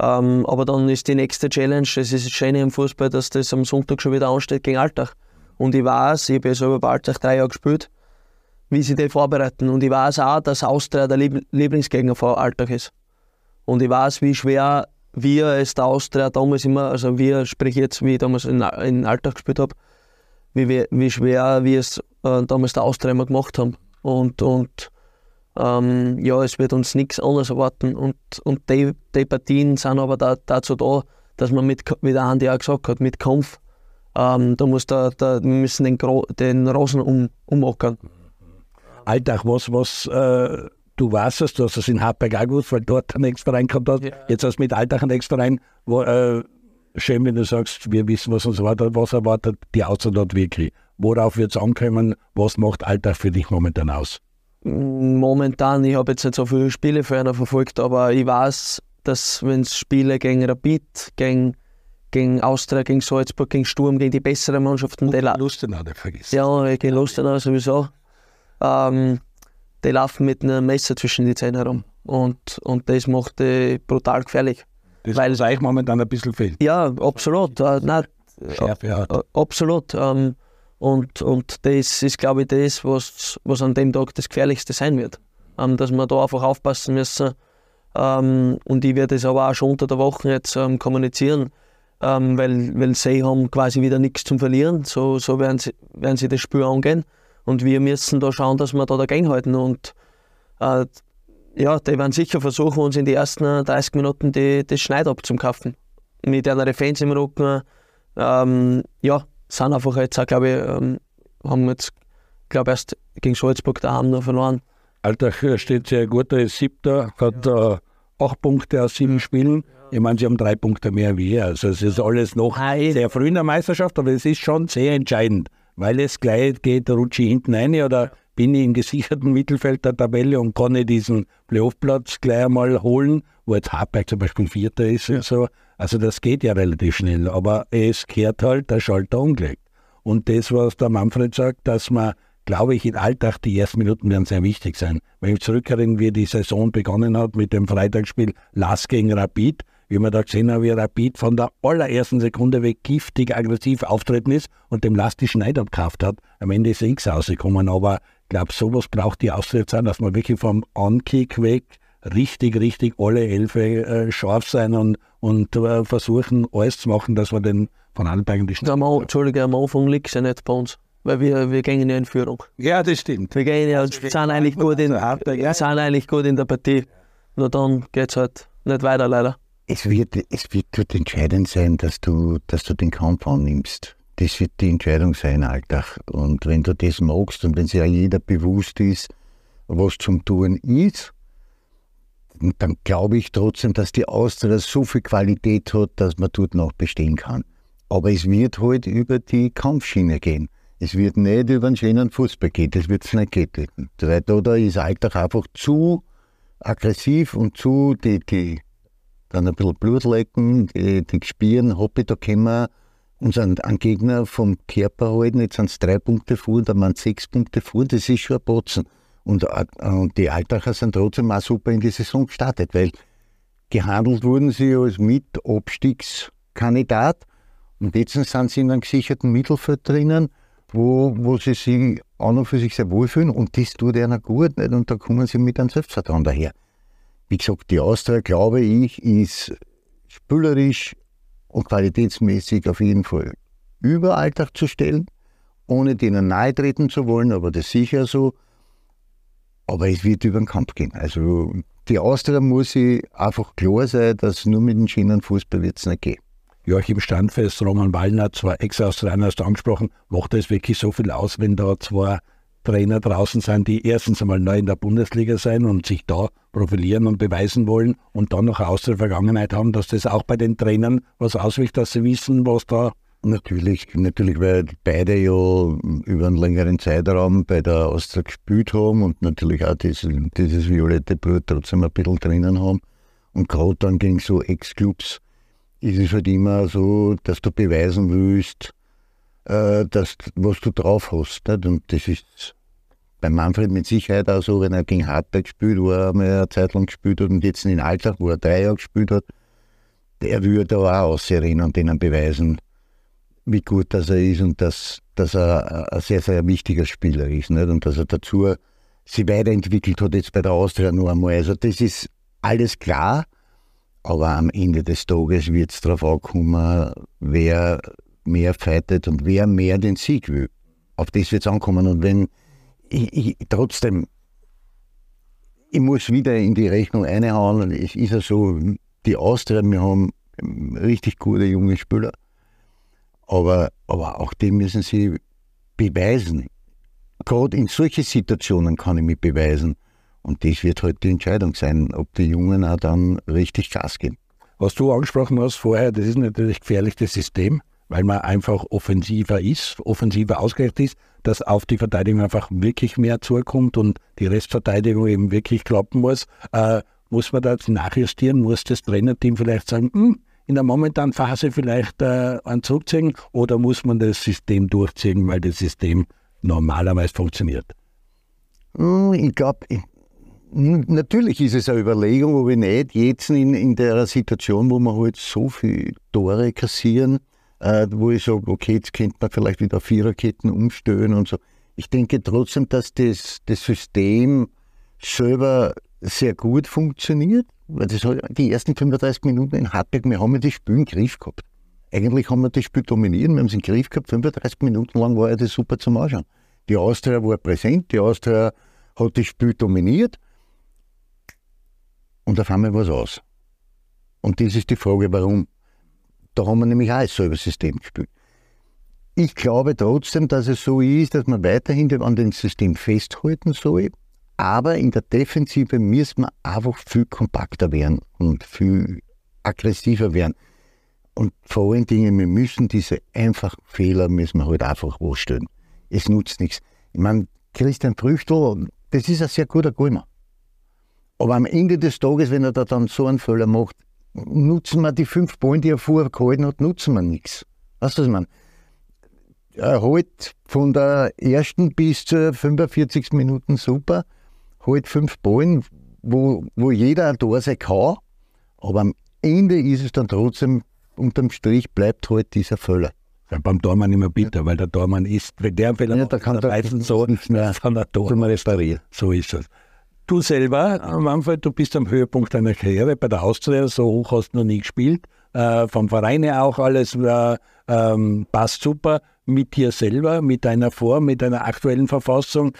Ähm, aber dann ist die nächste Challenge, das ist das Schöne im Fußball, dass das am Sonntag schon wieder ansteht gegen Alltag. Und ich weiß, ich habe ja selber bei Alltag drei Jahre gespielt, wie sie die vorbereiten. Und ich weiß auch, dass Austria der Lieb Lieblingsgegner vor Alltag ist. Und ich weiß, wie schwer wir als der Austria damals immer, also wir, sprich jetzt, wie ich damals in, in Alltag gespielt habe, wie, wir- wie schwer wir es äh, damals der Austria immer gemacht haben. Und, und ähm, ja, es wird uns nichts anderes erwarten. Und, und die, die Partien sind aber da, dazu da, dass man mit, wie der Andi auch gesagt hat, mit Kampf, ähm, da muss der, der, wir müssen den, Gro den Rosen um, umackern. Alltag, was, was äh, du weißt es, du hast es in Hartberg auch gewusst, weil dort einen extra rein gehabt hast. Ja. Jetzt hast du mit Alltag einen extra rein, wo, äh, schön, wenn du sagst, wir wissen, was uns erwartet, was erwartet die dort wirklich. Worauf wird es ankommen? Was macht Alltag für dich momentan aus? Momentan, ich habe jetzt nicht so viele Spiele für einen verfolgt, aber ich weiß, dass wenn es Spiele gegen Rapid, gegen, gegen Austria, gegen Salzburg, gegen Sturm, gegen die besseren Mannschaften, la Lustenau, der vergisst. ja, gegen Lustenau sowieso, ähm, die laufen mit einem Messer zwischen die Zähne herum. Und, und das macht die brutal gefährlich. Das, weil- was euch momentan ein bisschen fehlt. Ja, absolut. Äh, nein, Schärfe hat. Äh, Absolut. Ähm, und, und das ist, glaube ich, das, was, was an dem Tag das Gefährlichste sein wird. Ähm, dass wir da einfach aufpassen müssen. Ähm, und ich werde es aber auch schon unter der Woche jetzt ähm, kommunizieren, ähm, weil, weil sie haben quasi wieder nichts zum Verlieren. So, so werden, sie, werden sie das Spiel angehen. Und wir müssen da schauen, dass wir da dagegen halten. Und äh, ja, die werden sicher versuchen, uns in die ersten 30 Minuten die, das Schneid abzukaufen. Mit einer Fans im Rücken. Ähm, ja, sind einfach jetzt auch, glaube ich, ähm, haben jetzt, glaube erst gegen Salzburg daheim noch verloren. Alltag äh, steht sehr gut, er ist siebter, hat äh, acht Punkte aus sieben Spielen. Ich meine, sie haben drei Punkte mehr wie er. Also es ist alles noch Nein. sehr früh in der Meisterschaft, aber es ist schon sehr entscheidend, weil es gleich geht, rutsche ich hinten rein oder bin ich im gesicherten Mittelfeld der Tabelle und kann ich diesen Playoff-Platz gleich einmal holen, wo jetzt Hartberg zum Beispiel Vierter ist und so. Also das geht ja relativ schnell, aber es kehrt halt der Schalter umgelegt. Und das, was der Manfred sagt, dass man, glaube ich, in Alltag die ersten Minuten werden sehr wichtig sein. Wenn ich zurückerinnere, wie die Saison begonnen hat mit dem Freitagsspiel Lass gegen Rapid, wie man da gesehen hat, wie Rapid von der allerersten Sekunde weg giftig, aggressiv auftreten ist und dem Last die Schneider gekauft hat. Am Ende ist X rausgekommen, aber ich glaube, sowas braucht die Austria sein, dass man wirklich vom On-Kick weg richtig, richtig alle Elfe äh, scharf sein und, und äh, versuchen, alles zu machen, dass wir den von Anfang die Schneider... Entschuldige, am Anfang liegt ja nicht bei uns. Weil wir, wir gehen ja in Führung. Ja, das stimmt. Wir gehen ja, sind eigentlich, gut in, sind eigentlich gut in der Partie. Nur dann geht es halt nicht weiter, leider. Es wird, es wird dort entscheidend sein, dass du, dass du den Kampf annimmst. Das wird die Entscheidung sein, Alltag. Und wenn du das magst und wenn sich ja jeder bewusst ist, was zum Tun ist, dann glaube ich trotzdem, dass die Austria so viel Qualität hat, dass man dort noch bestehen kann. Aber es wird halt über die Kampfschiene gehen. Es wird nicht über einen schönen Fußball gehen, das wird es nicht gehen. Weil da ist Alltag einfach zu aggressiv und zu, die, die dann ein bisschen Blut lecken, die, die spielen, hoppe, da können wir uns an, Gegner vom Körper halten. Jetzt sind es drei Punkte vor, dann waren sechs Punkte vor, das ist schon ein Botzen. Und, äh, und die Altacher sind trotzdem auch super in die Saison gestartet, weil gehandelt wurden sie als Mitabstiegskandidat und jetzt sind sie in einem gesicherten Mittelfeld drinnen wo, wo sie sich an und für sich sehr wohlfühlen und das tut ihnen gut nicht? und da kommen sie mit einem Selbstvertrauen daher. Wie gesagt, die Austria, glaube ich, ist spülerisch und qualitätsmäßig auf jeden Fall über Alltag zu stellen, ohne denen nahe treten zu wollen, aber das ist sicher so. Aber es wird über den Kampf gehen. Also die Austria muss sich einfach klar sein, dass nur mit dem Schienenfußball wird es nicht gehen. Joachim Standfest, Roman Wallner, zwei Ex-Australier hast du angesprochen, macht es wirklich so viel aus, wenn da zwei Trainer draußen sind, die erstens einmal neu in der Bundesliga sein und sich da profilieren und beweisen wollen und dann noch aus der Vergangenheit haben, dass das auch bei den Trainern was auswirkt, dass sie wissen, was da. Natürlich, natürlich, weil beide ja über einen längeren Zeitraum bei der Austria gespielt haben und natürlich auch dieses, dieses violette Blut trotzdem ein bisschen drinnen haben. Und gerade dann gegen so Ex-Clubs ist es halt immer so, dass du beweisen willst, äh, dass, was du drauf hast. Nicht? Und das ist bei Manfred mit Sicherheit auch so, wenn er gegen Hartberg spielt, wo er mal eine Zeit lang gespielt hat und jetzt in Alltag, wo er drei Jahre gespielt hat, der würde da auch ausrennen und denen beweisen, wie gut dass er ist und dass, dass er ein sehr, sehr wichtiger Spieler ist. Nicht? Und dass er dazu sich weiterentwickelt hat, jetzt bei der Austria noch einmal. Also das ist alles klar. Aber am Ende des Tages wird es darauf ankommen, wer mehr fightet und wer mehr den Sieg will. Auf das wird es ankommen. Und wenn ich, ich, trotzdem, ich muss wieder in die Rechnung einhauen, es ist ja so, die Austria, wir haben richtig gute junge Spieler, aber, aber auch die müssen sie beweisen. Gerade in solchen Situationen kann ich mich beweisen. Und das wird halt die Entscheidung sein, ob die Jungen auch dann richtig Gas geben. Was du angesprochen hast vorher, das ist natürlich gefährlich, das System, weil man einfach offensiver ist, offensiver ausgerichtet ist, dass auf die Verteidigung einfach wirklich mehr zukommt und die Restverteidigung eben wirklich klappen muss. Äh, muss man da jetzt nachjustieren? Muss das Trainerteam vielleicht sagen, hm, in der momentanen Phase vielleicht äh, einen zurückziehen oder muss man das System durchziehen, weil das System normalerweise funktioniert? Hm, ich glaube, Natürlich ist es eine Überlegung, ob ich nicht jetzt in, in der Situation, wo wir halt so viele Tore kassieren, äh, wo ich sage, okay, jetzt könnte man vielleicht wieder Viererketten umstellen und so. Ich denke trotzdem, dass das, das System selber sehr gut funktioniert, weil das hat die ersten 35 Minuten in Hartberg, wir haben ja das Spiel im Griff gehabt. Eigentlich haben wir das Spiel dominiert, wir haben es im Griff gehabt, 35 Minuten lang war ja das super zum Anschauen. Die Austria war präsent, die Austria hat das Spiel dominiert und auf einmal war es aus. Und das ist die Frage, warum. Da haben wir nämlich auch ein selber System gespielt. Ich glaube trotzdem, dass es so ist, dass man weiterhin an dem System festhalten soll, aber in der Defensive müssen wir einfach viel kompakter werden und viel aggressiver werden. Und vor allen Dingen, wir müssen diese einfachen Fehler müssen wir halt einfach ausstellen. Es nutzt nichts. Ich meine, Christian Früchtel, das ist ein sehr guter Golmer. Aber am Ende des Tages, wenn er da dann so einen Fehler macht, nutzen wir die fünf Ballen, die er vorher gehalten hat, nutzen wir nichts. Weißt du, was ich meine? Er holt von der ersten bis zur 45. Minuten super, holt fünf Ballen, wo, wo jeder ein Tor sein kann, aber am Ende ist es dann trotzdem, unterm Strich bleibt halt dieser Völler. Ja, beim Tormann immer bitter, weil der Tormann ist, wenn der Fehler Ja, macht, da kann er der meistens so, kann der Tor. Zum Restaurieren. So ist es. Du selber, Manfred, du bist am Höhepunkt deiner Karriere bei der Austria, so hoch hast du noch nie gespielt. Äh, vom Verein her auch alles äh, ähm, passt super. Mit dir selber, mit deiner Form, mit deiner aktuellen Verfassung,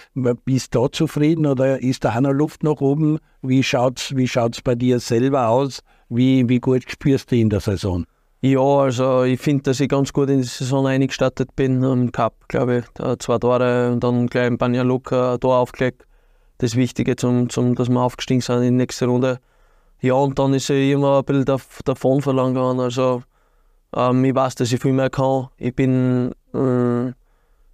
bist du da zufrieden oder ist da auch noch Luft nach oben? Wie schaut's, wie schaut's bei dir selber aus? Wie, wie gut spürst du in der Saison? Ja, also ich finde, dass ich ganz gut in die Saison eingestartet bin. Im Cup, glaube ich, zwei Tore und dann gleich in Banja Luka ein Tor aufgelegt. Das Wichtige, zum, zum, dass wir aufgestiegen sind in die nächste Runde. Ja, und dann ist ich immer ein bisschen dav- davon verlangt worden. Also ähm, ich weiß, dass ich viel mehr kann. Ich bin, äh,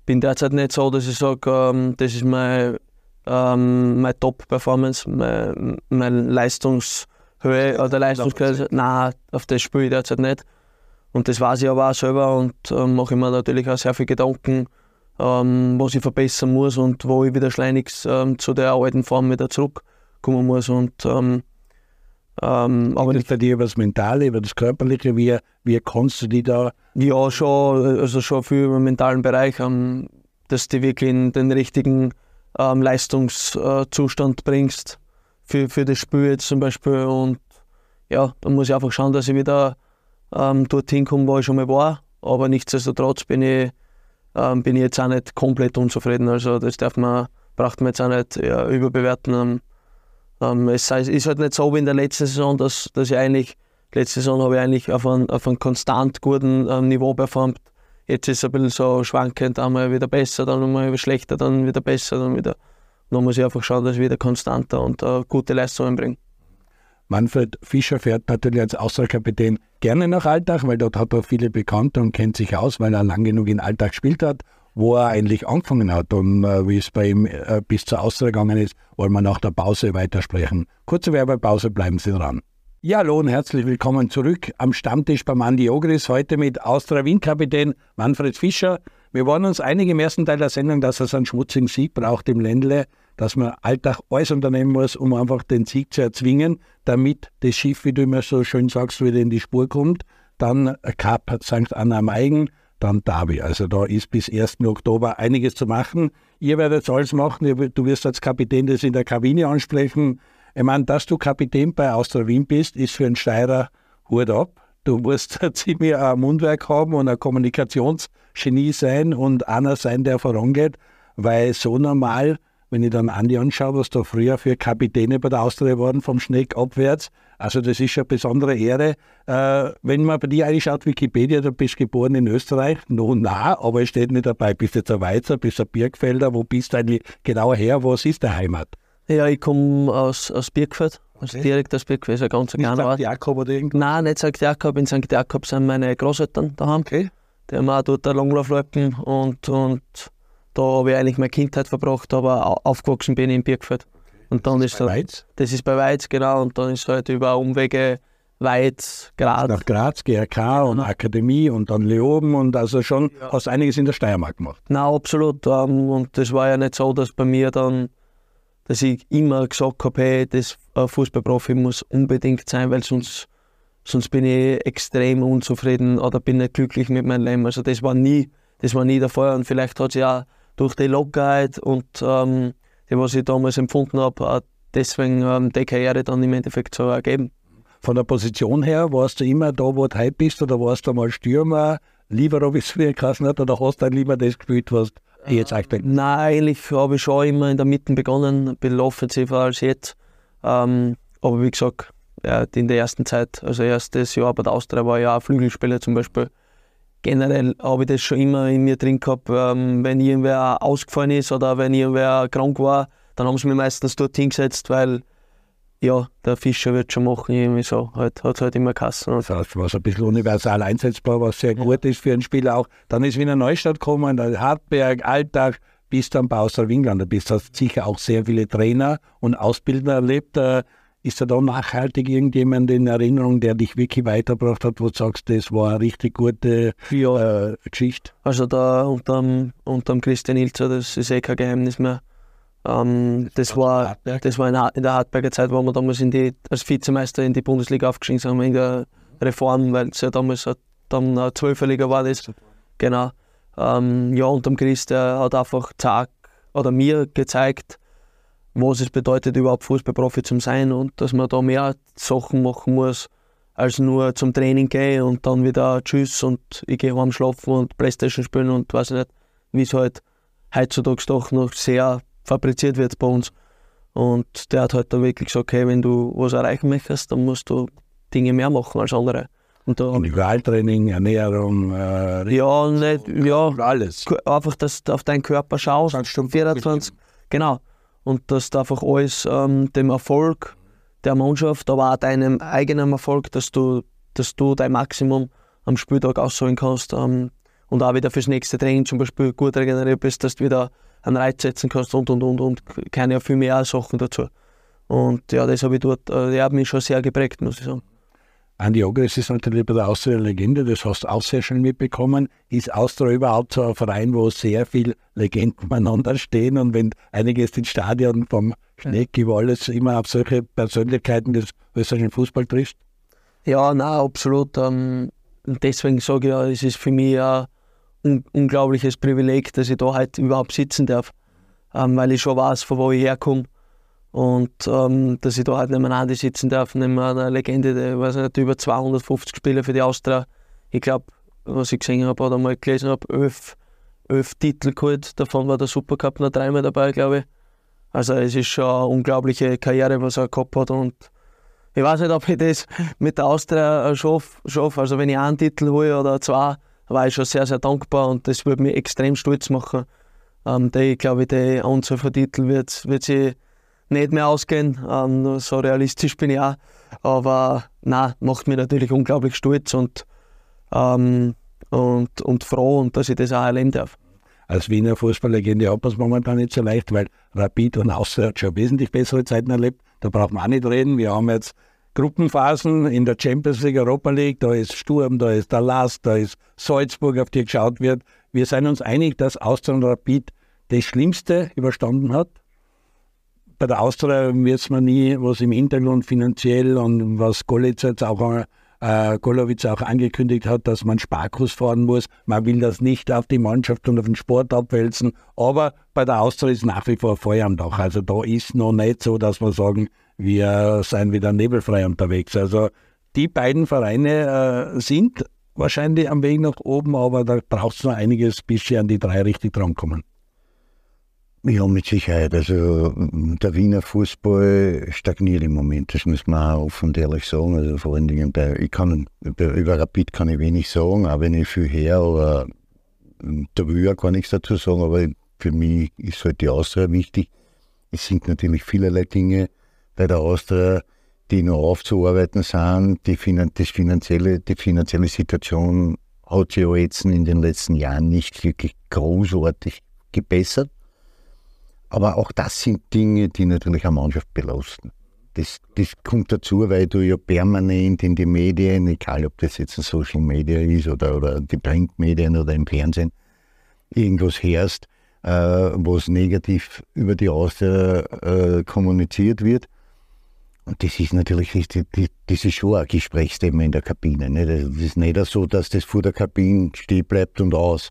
bin derzeit nicht so, dass ich sage, ähm, das ist mein, ähm, meine Top-Performance, meine, meine Leistungshöhe oder Leistungsgrenze. Nein, auf das spiele ich derzeit nicht. Und das weiß ich aber auch selber und ähm, mache ich mir natürlich auch sehr viel Gedanken, ähm, was ich verbessern muss und wo ich wieder schleunigst ähm, zu der alten Form wieder zurückkommen muss. Und, ähm, ähm, aber das bei dir über das Mentale, über das Körperliche, wie, wie kannst du die da ja, schon, also schon viel im mentalen Bereich, ähm, dass du wirklich in den richtigen ähm, Leistungszustand bringst für, für das Spiel jetzt zum Beispiel. Und ja, da muss ich einfach schauen, dass ich wieder dorthin komme, wo ich schon mal war. Aber nichtsdestotrotz bin ich, ähm, bin ich jetzt auch nicht komplett unzufrieden. Also das darf man, braucht man jetzt auch nicht ja, überbewerten. Ähm, ähm, es ist halt nicht so wie in der letzten Saison, dass, dass ich eigentlich Letzte Saison habe ich eigentlich auf einem, auf einem konstant guten ähm, Niveau performt. Jetzt ist es ein bisschen so schwankend, einmal wieder besser, dann mal wieder schlechter, dann wieder besser, dann wieder. Dann muss ich einfach schauen, dass ich wieder konstanter und äh, gute Leistungen bringe. Manfred Fischer fährt natürlich als Außerkapitän gerne nach Alltag, weil dort hat er viele Bekannte und kennt sich aus, weil er lang genug in Alltag gespielt hat, wo er eigentlich angefangen hat und äh, wie es bei ihm äh, bis zur Austria gegangen ist, wollen wir nach der Pause weitersprechen. Kurze Werbepause, bleiben Sie dran. Ja, hallo und herzlich willkommen zurück am Stammtisch beim Andi Ogris, heute mit Austria Wien-Kapitän Manfred Fischer. Wir waren uns einig im ersten Teil der Sendung, dass es einen schmutzigen Sieg braucht im Ländle, dass man Alltag alles unternehmen muss, um einfach den Sieg zu erzwingen, damit das Schiff, wie du immer so schön sagst, wieder in die Spur kommt. Dann Cup St. Anna am Eigen, dann Derby. Also da ist bis 1. Oktober einiges zu machen. Ihr werdet alles machen, du wirst als Kapitän das in der Kabine ansprechen. Ich meine, dass du Kapitän bei Austria Wien bist, ist für einen Steirer Hut ab. Du musst [LAUGHS] ziemlich ein Mundwerk haben und ein Kommunikationsgenie sein und einer sein, der vorangeht, weil so normal, wenn ich dann Andi anschaue, was da früher für Kapitäne bei der Austria waren, vom Schneck abwärts, also das ist eine besondere Ehre. Äh, wenn man bei dir reinschaut, Wikipedia, du bist geboren in Österreich, no, na, aber es steht nicht dabei, bist du jetzt ein Weizer, bist du ein Birkfelder, wo bist du eigentlich genauer her, was ist der Heimat? Ja, ich komme aus, aus Birkfeld, also Okay. direkt aus Birkfeld, ist ein ganz kleiner St. Ort. Jakob oder irgendwas? Nein, nicht St. Jakob, in St. Jakob sind meine Großeltern daheim. Okay. Die haben auch dort eine Langlaufloipen und, und da habe ich eigentlich meine Kindheit verbracht, aber au- aufgewachsen bin ich in Birkfeld. Und dann ist Bei da, Weiz? das ist bei Weiz, genau, und dann ist halt über Umwege Weiz, Graz. Nach Graz, GRK und Akademie und dann Leoben und also schon Ja. hast einiges in der Steiermark gemacht. Nein, absolut. Ähm, und das war ja nicht so, dass bei mir dann, dass ich immer gesagt habe, hey, das äh, Fußballprofi muss unbedingt sein, weil sonst, sonst bin ich extrem unzufrieden oder bin nicht glücklich mit meinem Leben. Also das war nie, das war nie der Fall. Und vielleicht hat sich ja durch die Lockerheit und ähm, die, was ich damals empfunden habe, auch deswegen ähm, die Karriere dann im Endeffekt so ergeben. Von der Position her, warst du immer da, wo du heute bist, oder warst du mal Stürmer, Libero, wie es früher geheißen hat, oder hast du dann lieber das gespielt, was ich jetzt eigentlich Nein, eigentlich habe ich schon immer in der Mitte begonnen, ein bisschen offensiver als jetzt. Ähm, aber wie gesagt, ja, in der ersten Zeit, also erstes Jahr bei der Austria war ich auch Flügelspieler zum Beispiel. Generell habe ich das schon immer in mir drin gehabt, ähm, wenn irgendwer ausgefallen ist oder wenn irgendwer krank war, dann haben sie mich meistens dort hingesetzt, weil ja, der Fischer wird schon machen, irgendwie so. Halt, hat halt immer Kassen. Das heißt, was ein bisschen universal einsetzbar, was sehr gut ist für einen Spieler auch. Dann ist Wiener Neustadt gekommen, Hartberg, Alltag, bis dann bei Austria Wien gelandet bist. Hast sicher auch sehr viele Trainer und Ausbilder erlebt. Ist da da nachhaltig irgendjemand in Erinnerung, der dich wirklich weitergebracht hat, wo du sagst, das war eine richtig gute äh, Geschichte? Also da unterm, unterm Christian Ilzer, das ist eh kein Geheimnis mehr. Ähm, das, war, das war in, in der Hartberger Zeit, wo wir damals in die, als Vizemeister in die Bundesliga aufgestiegen sind, in der Reform, weil es ja damals dann eine Zwölferliga war. Das. Genau. Ähm, ja, und dem Chris, der hat einfach gesagt, oder mir gezeigt, was es bedeutet, überhaupt Fußballprofi zu sein und dass man da mehr Sachen machen muss, als nur zum Training gehen und dann wieder Tschüss und ich gehe heim schlafen und Playstation spielen und weiß nicht, wie es halt heutzutage doch noch sehr fabriziert wird bei uns. Und der hat halt da wirklich gesagt, okay, wenn du was erreichen möchtest, dann musst du Dinge mehr machen als andere. Und da Individualtraining, Ernährung, äh, ja, nicht, ja, alles. Einfach, dass du auf deinen Körper schaust. 24, genau. Und dass du einfach alles ähm, dem Erfolg der Mannschaft, aber auch deinem eigenen Erfolg, dass du, dass du dein Maximum am Spieltag ausholen kannst ähm, und auch wieder fürs nächste Training zum Beispiel gut regeneriert bist, dass du wieder einen Reiz setzen kannst und und und und keine viel mehr Sachen dazu. Und ja, das habe ich dort, äh, der hat mich schon sehr geprägt, muss ich sagen. Andi Ogres ist natürlich bei der Austria Legende, das hast du auch sehr schön mitbekommen. Ist Austria überhaupt so ein Verein, wo sehr viele Legenden beieinander stehen und wenn einiges ins Stadion vom Schnecki, wo alles immer auf solche Persönlichkeiten des österreichischen Fußball trifft? Ja, nein, absolut. Ähm, deswegen sage ich ja, es ist für mich ein un unglaubliches Privileg, dass ich da heute überhaupt sitzen darf, ähm, weil ich schon weiß, von wo ich herkomme und ähm, dass ich da halt nebeneinander sitzen darf, neben einer Legende, der weiß nicht, über 250 Spiele für die Austria. Ich glaube, was ich gesehen habe oder mal gelesen habe, elf, elf Titel geholt. Davon war der Supercup noch dreimal dabei, glaube ich. Also es ist schon eine unglaubliche Karriere, was er gehabt hat. Und ich weiß nicht, ob ich das mit der Austria schaffe. Schaff. Also wenn ich einen Titel hole oder zwei, war ich schon sehr, sehr dankbar und das würde mich extrem stolz machen. Ähm, die, ich glaube, die Anzahl von Titeln wird, wird sich nicht mehr ausgehen. Ähm, so realistisch bin ich auch. Aber nein, macht mich natürlich unglaublich stolz und, ähm, und, und froh, und dass ich das auch erleben darf. Als Wiener Fußballlegende hat man es momentan nicht so leicht, weil Rapid und Austria hat schon wesentlich bessere Zeiten erlebt. Da braucht man auch nicht reden. Wir haben jetzt Gruppenphasen in der Champions League, Europa League. Da ist Sturm, da ist der Last, da ist Salzburg, auf die geschaut wird. Wir sind uns einig, dass Austria und Rapid das Schlimmste überstanden hat bei der Austria wird man nie, was im Hintergrund finanziell und was Golitz jetzt auch, äh, Golowitz auch angekündigt hat, dass man Sparkurs fahren muss. Man will das nicht auf die Mannschaft und auf den Sport abwälzen. Aber bei der Austria ist nach wie vor Feuer am Dach. Also da ist noch nicht so, dass wir sagen, wir seien wieder nebelfrei unterwegs. Also die beiden Vereine äh, sind wahrscheinlich am Weg nach oben, aber da braucht es noch einiges, bis sie an die drei richtig drankommen. Ja, mit Sicherheit. Also der Wiener Fußball stagniert im Moment, das muss man auch offen und ehrlich sagen. Also vor allen Dingen bei, ich kann über Rapid kann ich wenig sagen, auch wenn ich viel her oder da will ich auch gar nichts dazu sagen, aber für mich ist halt die Austria wichtig. Es sind natürlich vielerlei Dinge bei der Austria, die noch aufzuarbeiten sind. Die, das finanzielle, die finanzielle Situation hat sich ja jetzt in den letzten Jahren nicht wirklich großartig gebessert. Aber auch das sind Dinge, die natürlich eine Mannschaft belasten. Das, das kommt dazu, weil du ja permanent in die Medien, egal ob das jetzt ein Social Media ist oder, oder die Printmedien oder im Fernsehen, irgendwas hörst, äh, was negativ über die Austria äh, kommuniziert wird. Und das ist natürlich, das, ist schon ein Gesprächsthema in der Kabine. Ne? Das ist nicht so, dass das vor der Kabine stehen bleibt und aus.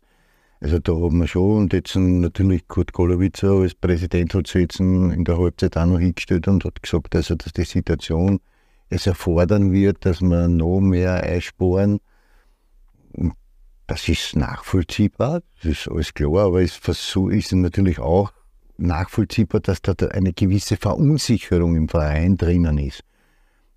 Also da haben wir schon, und jetzt natürlich Kurt Golowitzer als Präsident hat sich jetzt in der Halbzeit auch noch hingestellt und hat gesagt, also, dass die Situation es erfordern wird, dass wir noch mehr einsparen. Das ist nachvollziehbar, das ist alles klar, aber es ist natürlich auch nachvollziehbar, dass da eine gewisse Verunsicherung im Verein drinnen ist.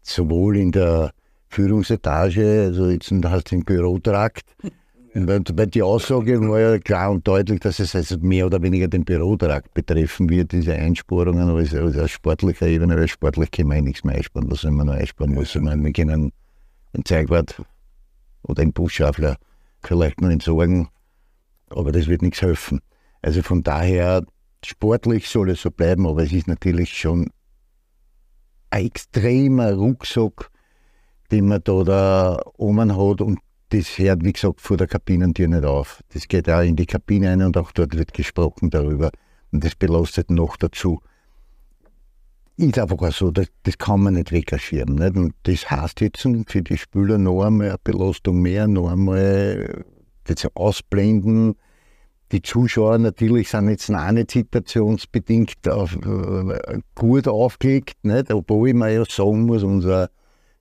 Sowohl in der Führungsetage, also jetzt hast du den Bürotrakt, [LAUGHS] weil, die Aussage war ja klar und deutlich, dass es also mehr oder weniger den Bürotrakt betreffen wird, diese Einsparungen, aber es ist aus sportlicher Ebene, weil sportlich können wir eh nichts mehr einsparen, was soll man noch einsparen muss. Ich meine, wir können einen Zeigwart oder einen Busschaffler vielleicht noch entsorgen, aber das wird nichts helfen. Also von daher, sportlich soll es so bleiben, aber es ist natürlich schon ein extremer Rucksack, den man da, da oben hat und das hört, wie gesagt, vor der Kabinentür nicht auf. Das geht auch in die Kabine ein und auch dort wird gesprochen darüber. Und das belastet noch dazu. Ist einfach so, das, das kann man nicht wegkaschieren. Nicht? Und das heißt jetzt für die Spieler noch einmal eine Belastung mehr, noch einmal das Ausblenden. Die Zuschauer natürlich sind jetzt auch nicht situationsbedingt auf, äh, gut aufgelegt, nicht? obwohl man ja sagen muss, unser,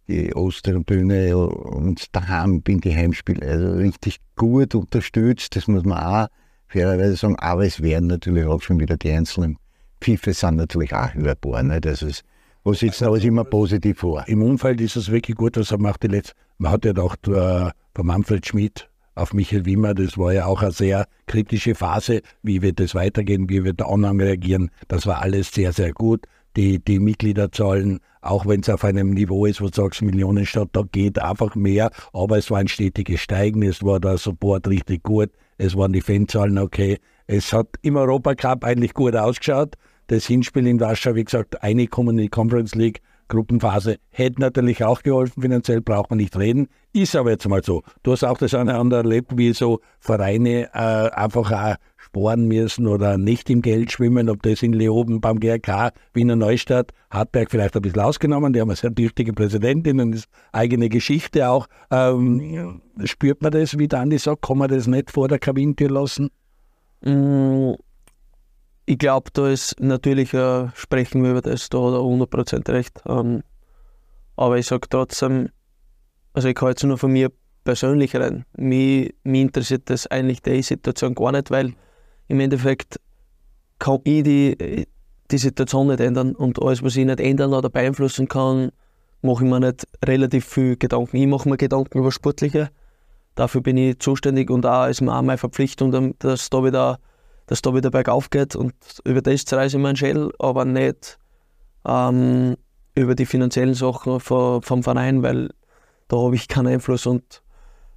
die Osternbühne und daheim bin die Heimspiele also richtig gut unterstützt. Das muss man auch fairerweise sagen. Aber es werden natürlich auch schon wieder die einzelnen Pfiffe sind natürlich auch hörbar. Nicht? Das ist, was jetzt alles immer positiv vor. Im Umfeld ist es wirklich gut, was er macht. Die letzte, man hat ja auch äh, von Manfred Schmidt auf Michael Wimmer, das war ja auch eine sehr kritische Phase. Wie wird das weitergehen? Wie wird der Anhang reagieren? Das war alles sehr, sehr gut. Die, die Mitgliederzahlen, auch wenn es auf einem Niveau ist, wo du sagst, Millionenstadt, da geht einfach mehr, aber es war ein stetiges Steigen, es war der Support richtig gut, es waren die Fanzahlen okay. Es hat im Europacup eigentlich gut ausgeschaut. Das Hinspiel in Warschau, wie gesagt, eingekommen in die Conference League, Gruppenphase, hätte natürlich auch geholfen. Finanziell braucht man nicht reden. Ist aber jetzt mal so. Du hast auch das eine oder andere erlebt, wie so Vereine äh, einfach auch sporen müssen oder nicht im Geld schwimmen, ob das in Leoben beim GRK, Wiener Neustadt, Hartberg vielleicht ein bisschen ausgenommen. Die haben eine sehr tüchtige Präsidentin und eigene Geschichte auch. Ähm, spürt man das, wie der Andi sagt, kann man das nicht vor der Kabinentür lassen? Mm, ich glaube, da ist natürlich, äh, sprechen wir über das, da hat er 100% recht. Ähm, aber ich sage trotzdem, also ich kann jetzt nur von mir persönlich rein. Mich, mich interessiert das eigentlich die Situation gar nicht, weil im Endeffekt kann ich die, die Situation nicht ändern und alles, was ich nicht ändern oder beeinflussen kann, mache ich mir nicht relativ viel Gedanken. Ich mache mir Gedanken über Sportliche. Dafür bin ich zuständig und auch ist mir auch meine Verpflichtung, dass da wieder dass da wieder bergauf geht und über das zerreiße ich meinen Schädel, aber nicht ähm, über die finanziellen Sachen vom, vom Verein, weil da habe ich keinen Einfluss und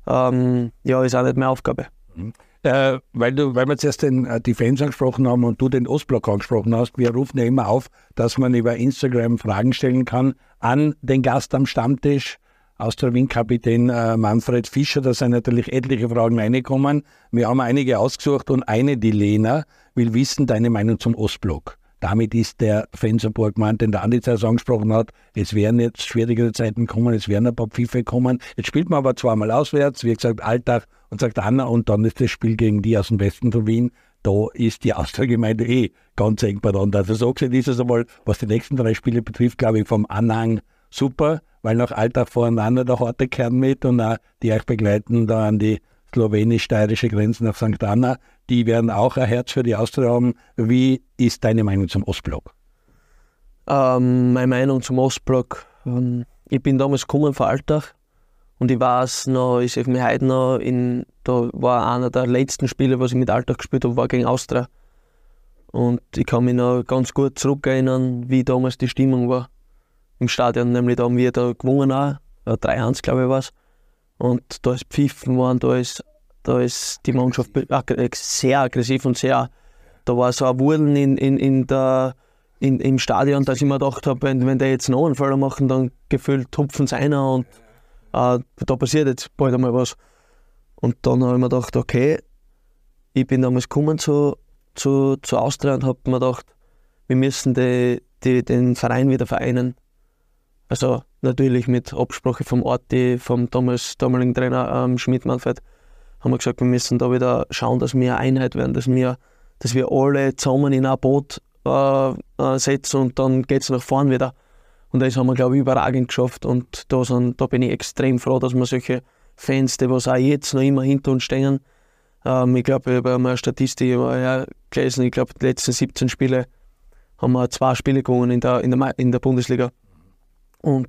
ähm, ja, ist auch nicht meine Aufgabe. Mhm. Äh, weil, du, weil wir zuerst den, äh, die Fans angesprochen haben und du den Ostblock angesprochen hast, wir rufen ja immer auf, dass man über Instagram Fragen stellen kann an den Gast am Stammtisch. Austria Wien-Kapitän äh, Manfred Fischer. Da sind natürlich etliche Fragen reingekommen. Wir haben einige ausgesucht und eine, die Lena, will wissen, deine Meinung zum Ostblock. Damit ist der Fansupport gemeint, den der Andi zuerst angesprochen hat. Es werden jetzt schwierigere Zeiten kommen, es werden ein paar Pfiffe kommen. Jetzt spielt man aber zweimal auswärts, wie gesagt, Alltag und sagt Anna, und dann ist das Spiel gegen die aus dem Westen von Wien. Da ist die Austria-Gemeinde eh ganz eng beieinander. Also so gesehen ist es einmal, was die nächsten drei Spiele betrifft, glaube ich, vom Anhang super weil nach Alltag voreinander der harte Kern mit und auch die euch begleiten da an die slowenisch-steirische Grenze nach St. Anna, die werden auch ein Herz für die Austria haben. Wie ist deine Meinung zum Ostblock? Ähm, meine Meinung zum Ostblock, ähm, ich bin damals gekommen von Alltag und ich weiß noch, ich sehe mich heute noch, in, da war einer der letzten Spiele, was ich mit Alltag gespielt habe, war gegen Austria. Und ich kann mich noch ganz gut zurückerinnern, wie damals die Stimmung war im Stadion, nämlich da haben wir da gewonnen auch, 3-1 glaube ich war es. Und da ist pfiffen worden, da ist, da ist die Mannschaft sehr aggressiv und sehr, da war so ein Wurden in, in, in der, in, im Stadion, dass ich mir gedacht habe, wenn, wenn die jetzt einen Fehler machen, dann gefühlt tupfen sie einer und äh, da passiert jetzt bald einmal was. Und dann habe ich mir gedacht, okay, ich bin damals gekommen zu, zu, zu Austria und habe mir gedacht, wir müssen die, die, den Verein wieder vereinen. Also natürlich mit Absprache vom Orti, vom damals, damaligen Trainer ähm, Schmidt Manfred, haben wir gesagt, wir müssen da wieder schauen, dass wir eine Einheit werden, dass wir, dass wir alle zusammen in ein Boot äh, äh, setzen und dann geht es nach vorn wieder. Und das haben wir, glaube ich, überragend geschafft. Und da, sind, da bin ich extrem froh, dass wir solche Fans, die was auch jetzt noch immer hinter uns stehen, ähm, ich glaube, ich habe eine Statistik ja, gelesen, ich glaube, die letzten 17 Spiele haben wir zwei Spiele gewonnen in der, in der, in der Bundesliga und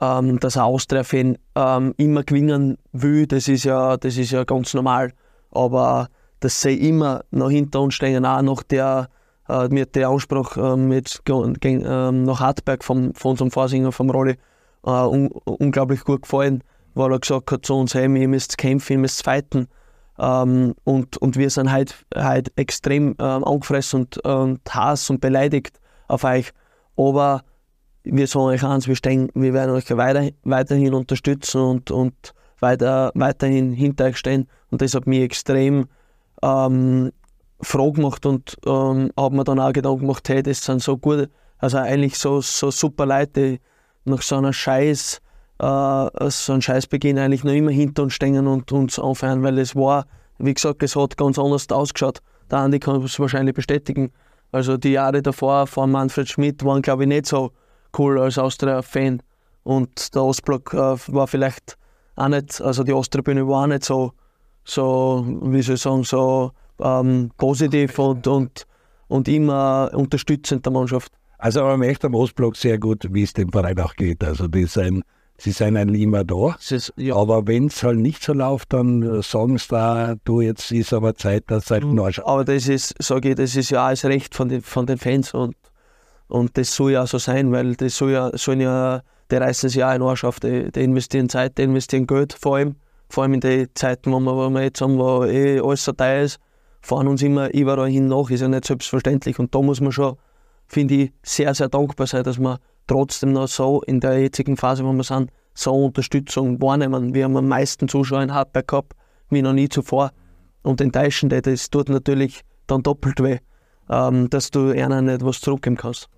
ähm, dass ein Austria-Fan ähm, immer gewinnen will, das ist, ja, das ist ja ganz normal. Aber dass sie immer noch hinter uns stehen, auch nach der, äh, mit der Anspruch ähm, jetzt gegen, ähm, nach Hartberg vom, von unserem Vorsinger, vom Rolli, äh, un unglaublich gut gefallen, weil er gesagt hat zu uns, hey, ihr müsst kämpfen, ihr müsst fighten. Ähm, und, und wir sind halt, halt extrem ähm, angefressen und, und Hass und beleidigt auf euch. Aber wir sagen euch eins, wir, stehen, wir werden euch weiter, weiterhin unterstützen und, und weiter, weiterhin hinter euch stehen. Und das hat mich extrem ähm, Frage gemacht und ähm, habe mir dann auch Gedanken gemacht, hey, das sind so gute, also eigentlich so, so super Leute, nach so einer Scheiß, äh, so einem Scheißbeginn eigentlich noch immer hinter uns stehen und uns anfeuern, weil es war, wie gesagt, es hat ganz anders ausgeschaut. Der Andi kann es wahrscheinlich bestätigen. Also die Jahre davor von Manfred Schmidt waren, glaube ich, nicht so cool als Austria-Fan. Und der Ostblock äh, war vielleicht auch nicht, also die Osttribüne war auch nicht so, so wie soll ich sagen, so ähm, positiv und, und, und immer unterstützend der Mannschaft. Also man merkt am Ostblock sehr gut, wie es dem Verein auch geht. Also die sind, sie sind eigentlich immer da. Ist, ja. Aber wenn es halt nicht so läuft, dann sagen sie da, du, jetzt ist aber Zeit, dass halt Mhm. neu Aber das ist, sage ich, das ist ja auch das Recht von den, von den Fans und, und das soll ja so sein, weil das soll ja, sollen ja, die reißen sich ja auch in Arsch auf, die, die investieren Zeit, die investieren Geld, vor allem, vor allem in den Zeiten, wo wir, wo wir jetzt haben, wo eh alles so teuer ist, fahren uns immer überall hin nach, ist ja nicht selbstverständlich und da muss man schon, finde ich, sehr, sehr dankbar sein, dass wir trotzdem noch so in der jetzigen Phase, wo wir sind, so Unterstützung wahrnehmen. Wir haben am meisten Zuschauer in Hartberg gehabt, wie noch nie zuvor. Und enttäuschend, das tut natürlich dann doppelt weh, ähm, dass du einer nicht was zurückgeben kannst.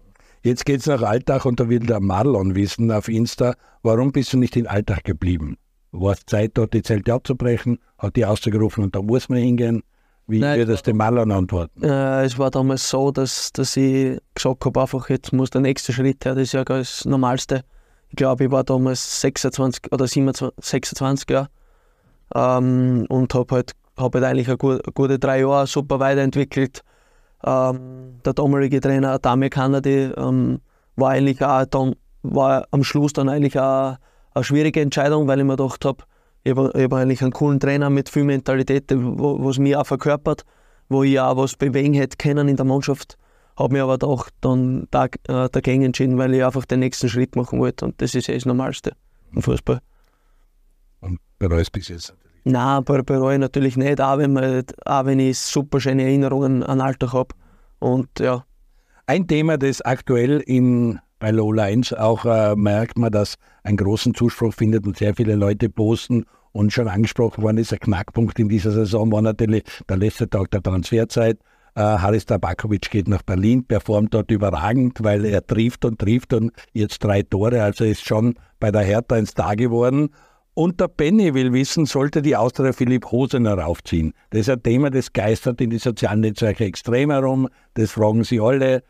Jetzt geht's nach Alltag und da will der Marlon wissen auf Insta, warum bist du nicht in Alltag geblieben? War es Zeit, dort die Zelte abzubrechen? Hat die ausgerufen und da muss man hingehen? Wie Nein, würdest du dem Marlon antworten? Äh, es war damals so, dass, dass ich gesagt habe, einfach jetzt muss der nächste Schritt her, das ist ja das Normalste. Ich glaube, ich war damals 26 oder 27, 26 Jahre ähm, und habe halt, hab halt eigentlich eine gute, gute drei Jahre super weiterentwickelt. Ähm, der damalige Trainer, Damir Kanadi, ähm, war eigentlich auch dann, war am Schluss dann eigentlich auch eine schwierige Entscheidung, weil ich mir gedacht habe, ich habe hab eigentlich einen coolen Trainer mit viel Mentalität, wo, was mir auch verkörpert, wo ich auch was bewegen hätte können in der Mannschaft. Habe mich aber doch dann da, äh, dagegen entschieden, weil ich einfach den nächsten Schritt machen wollte. Und das ist ja das Normalste im Fußball. Und bereust bis jetzt. Nein, be- bereue ich natürlich nicht, auch wenn, man, auch wenn ich super schöne Erinnerungen an den Alltag habe. Und ja, Ein Thema, das aktuell in, bei Lola 1 auch äh, merkt man, dass einen großen Zuspruch findet und sehr viele Leute posten und schon angesprochen worden ist, ein Knackpunkt in dieser Saison war natürlich der letzte Tag der Transferzeit. Äh, Haris Tabakovic geht nach Berlin, performt dort überragend, weil er trifft und trifft und jetzt drei Tore, also ist schon bei der Hertha ein Star geworden. Und der Benny will wissen, sollte die Austria Philipp Hosener raufziehen? Das ist ein Thema, das geistert in die sozialen Netzwerke extrem herum. Das fragen sie alle.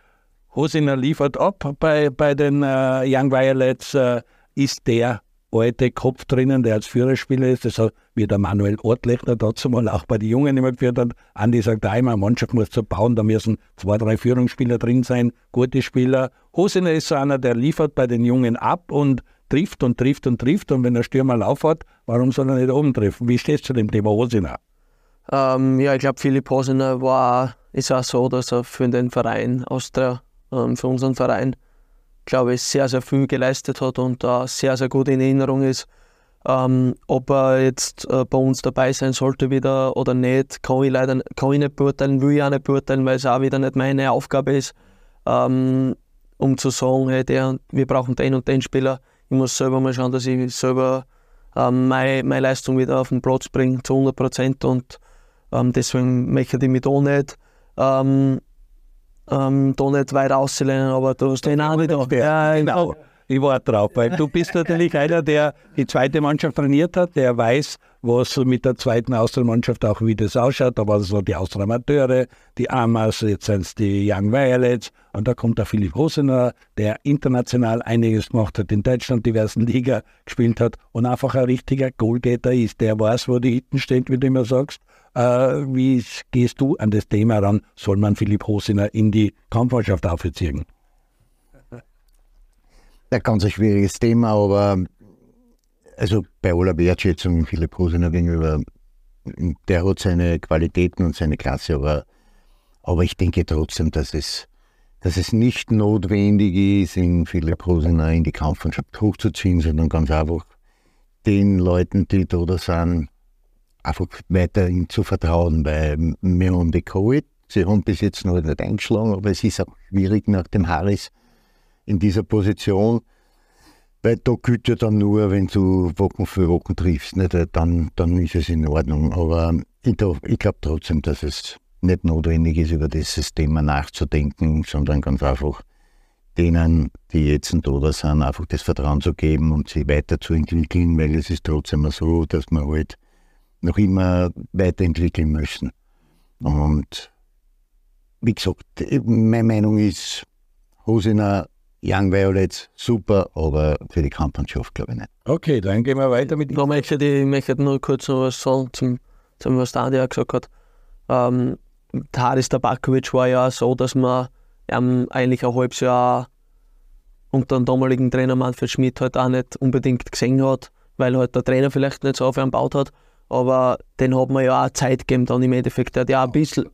Hosener liefert ab bei, bei den äh, Young Violets. Äh, ist der alte Kopf drinnen, der als Führerspieler ist. Das hat, wie der Manuel Ortlechner dazu mal auch bei den Jungen immer geführt hat. Andi sagt auch immer, eine Mannschaft muss so bauen, da müssen zwei, drei Führungsspieler drin sein, gute Spieler. Hosener ist so einer, der liefert bei den Jungen ab und trifft und trifft und trifft. Und wenn der Stürmer Lauf hat, warum soll er nicht oben treffen? Wie stehst du zu dem Thema Hosener? ähm, ja ich glaube, Philipp Hosener war, ist auch so, dass er für den Verein Austria, ähm, für unseren Verein, glaube ich, sehr, sehr viel geleistet hat und äh, sehr, sehr gut in Erinnerung ist. Ähm, ob er jetzt äh, bei uns dabei sein sollte wieder oder nicht, kann ich leider kann ich nicht beurteilen, will ich auch nicht beurteilen, weil es auch wieder nicht meine Aufgabe ist, ähm, um zu sagen, hey, der, wir brauchen den und den Spieler. Ich muss selber mal schauen, dass ich selber ähm, meine, meine Leistung wieder auf den Platz bringe zu 100 Prozent und ähm, deswegen möchte ich mich da nicht, ähm, da nicht weiter auszulehnen, aber du hast den auch wieder. Ja, Genau. Ich war drauf, weil du bist natürlich einer, der die zweite Mannschaft trainiert hat, der weiß, was mit der zweiten Austria-Mannschaft auch wie das ausschaut. Da waren so die Austria-Amateure, die Amas, jetzt sind es die Young Violets und da kommt der Philipp Rosener, der international einiges gemacht hat, in Deutschland diversen Liga gespielt hat und einfach ein richtiger Goalgetter ist. Der weiß, wo die Hitten stehen, wie du immer sagst. Äh, wie gehst du an das Thema ran? Soll man Philipp Rosener in die Kampfmannschaft aufziehen? Ein ganz ein schwieriges Thema, aber also bei aller Wertschätzung Philipp Rosener gegenüber, der hat seine Qualitäten und seine Klasse, aber, aber ich denke trotzdem, dass es, dass es nicht notwendig ist, in Philipp Rosener in die Kampfmannschaft hochzuziehen, sondern ganz einfach den Leuten, die da sind, einfach weiterhin zu vertrauen, weil wir haben die Covid, sie haben bis jetzt noch nicht eingeschlagen, aber es ist auch schwierig nach dem Harris in dieser Position, weil da gilt ja dann nur, wenn du Wochen für Wochen triffst, nicht? dann, dann ist es in Ordnung. Aber ich, ich glaube trotzdem, dass es nicht notwendig ist, über dieses Thema nachzudenken, sondern ganz einfach denen, die jetzt und da sind, einfach das Vertrauen zu geben und sie weiterzuentwickeln, weil es ist trotzdem so, dass wir halt noch immer weiterentwickeln müssen. Und wie gesagt, meine Meinung ist, Hosiner, Young Violets, super, aber für die Kampfmannschaft glaube ich nicht. Okay, dann gehen wir weiter mit. Da möchte ich, ich möchte nur kurz noch was sagen zum, zum was Andi auch gesagt hat. Ähm, Haris Tabakovic war ja so, dass man ähm, eigentlich ein halbes Jahr unter dem damaligen Trainer Manfred Schmidt halt auch nicht unbedingt gesehen hat, weil halt der Trainer vielleicht nicht so auf ihn gebaut hat. Aber den hat man ja auch Zeit gegeben dann im Endeffekt. Der hat ja auch ein bisschen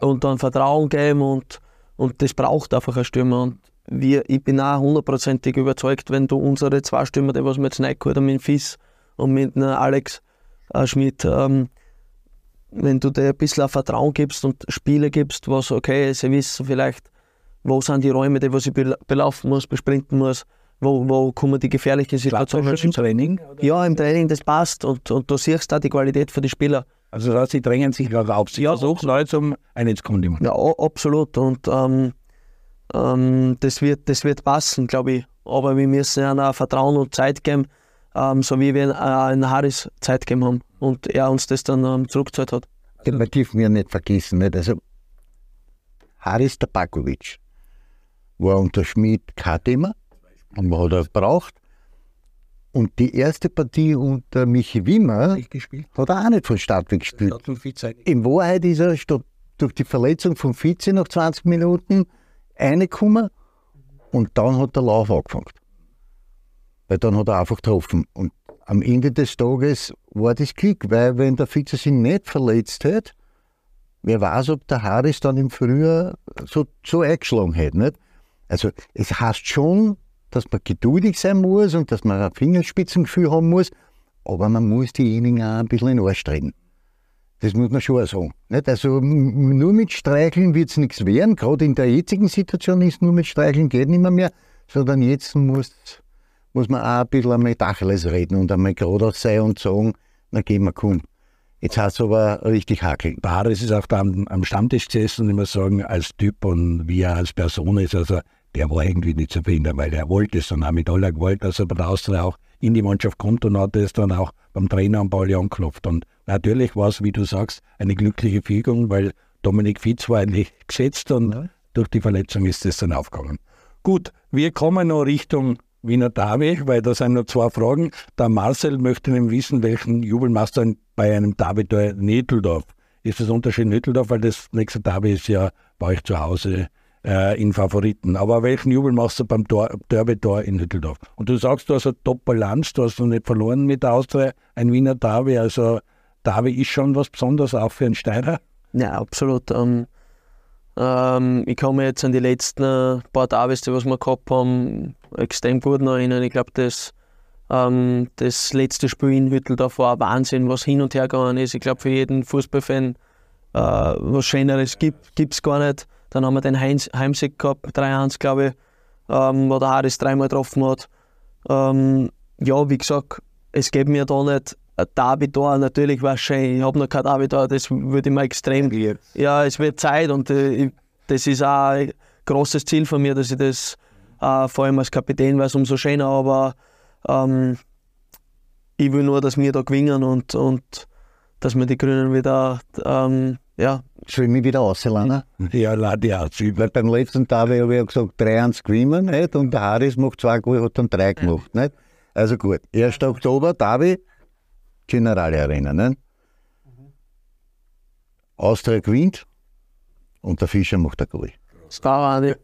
und dann Vertrauen geben und, und das braucht einfach ein Stürmer. Und wir, ich bin auch hundertprozentig überzeugt, wenn du unsere zwei Stürmer, die was wir jetzt reingeholt haben, mit Fiss und mit Alex äh, Schmidt, ähm, wenn du dir ein bisschen Vertrauen gibst und Spiele gibst, was okay, sie wissen vielleicht, wo sind die Räume, die was ich belaufen muss, besprinten muss, wo, wo kommen die gefährlichen Situationen. Im Training? Ja, im Training, das passt und, und du siehst da die Qualität für die Spieler. Also das heißt, sie drängen sich auch auf. Sie ja, versuchen Leute um eine Sekunde. Ja, absolut. Und ähm, ähm, das, wird, das wird passen, glaube ich. Aber wir müssen ihnen Vertrauen und Zeit geben, ähm, so wie wir äh, in Harris Zeit gegeben haben und er uns das dann ähm, zurückgezahlt hat. Den dürfen wir nicht vergessen. Nicht? Also, Haris Tabakovic war unter Schmidt kein Thema und man hat er gebraucht. Und die erste Partie unter Michi Wimmer hat er auch nicht von Start weg gespielt. In Wahrheit ist er durch die Verletzung von Vize nach 20 Minuten reingekommen und dann hat der Lauf angefangen. Weil dann hat er einfach getroffen. Und am Ende des Tages war das Glück, weil wenn der Vize sich nicht verletzt hätte, wer weiß, ob der Harris dann im Frühjahr so, so eingeschlagen hätte. Nicht? Also es heißt schon, dass man geduldig sein muss und dass man ein Fingerspitzengefühl haben muss, aber man muss diejenigen auch ein bisschen in den Arsch treten. Das muss man schon sagen. Nicht? Also nur mit Streicheln wird es nichts werden. Gerade in der jetzigen Situation ist nur mit Streicheln geht nicht mehr, mehr sondern jetzt muss, muss man auch ein bisschen einmal Tacheles reden und einmal gerade sein und sagen, na gehen wir komm. Jetzt hat es aber richtig hakeln. Bares ist auch da am, am Stammtisch gesessen und immer sagen, als Typ und wie er als Person ist, also der war irgendwie nicht zu verhindern, weil er wollte es dann auch mit aller Gewalt, dass er bei der Austria auch in die Mannschaft kommt und hat es dann auch beim Trainer am Ball angeklopft. Und natürlich war es, wie du sagst, eine glückliche Fügung, weil Dominik Fitz war eigentlich gesetzt und ja. durch die Verletzung ist es dann aufgegangen. Gut, wir kommen noch Richtung Wiener Derby, weil da sind noch zwei Fragen. Der Marcel möchte nämlich wissen, welchen Jubelmaster bei einem Derby in Netteldorf ist das Unterschied Netteldorf, weil das nächste Derby ist ja bei euch zu Hause äh, in Favoriten. Aber welchen Jubel machst du beim Derby-Tor in Hütteldorf? Und du sagst, du hast eine Top-Balance, du hast noch nicht verloren mit der Austria, ein Wiener Derby. Also Derby ist schon was Besonderes, auch für einen Steirer. Ja, absolut. Ähm, ähm, ich kann mich jetzt an die letzten paar Derbys, die was wir gehabt haben, extrem gut erinnern. Ich glaube, das, ähm, das letzte Spiel in Hütteldorf war ein Wahnsinn, was hin und her gegangen ist. Ich glaube, für jeden Fußballfan äh, was Schöneres gibt es gar nicht. Dann haben wir den Heinz, Heimsieg gehabt, 3-1, glaube ich, ähm, wo der Haris dreimal getroffen hat. Ähm, ja, wie gesagt, es geht mir da nicht ein Derby da. Natürlich war es schön. Ich habe noch kein Derby da, das würde ich mir extrem. Ja, es wird Zeit und äh, das ist auch ein großes Ziel von mir, dass ich das äh, vor allem als Kapitän weiß, umso schöner. Aber ähm, ich will nur, dass wir da gewinnen und, und dass wir die Grünen wieder ähm, ja, soll [LAUGHS] ich mich wieder ausladen? Ja, lade ich aus. Weil beim letzten Tag habe ich gesagt, 3-1 gewinnen nicht? und der Harris macht zwei Goal, hat dann drei gemacht. Nicht? Also gut, 1. Oktober, Derby, Generale Arena. Nicht? Austria gewinnt und der Fischer macht ein Goal. Das war nicht.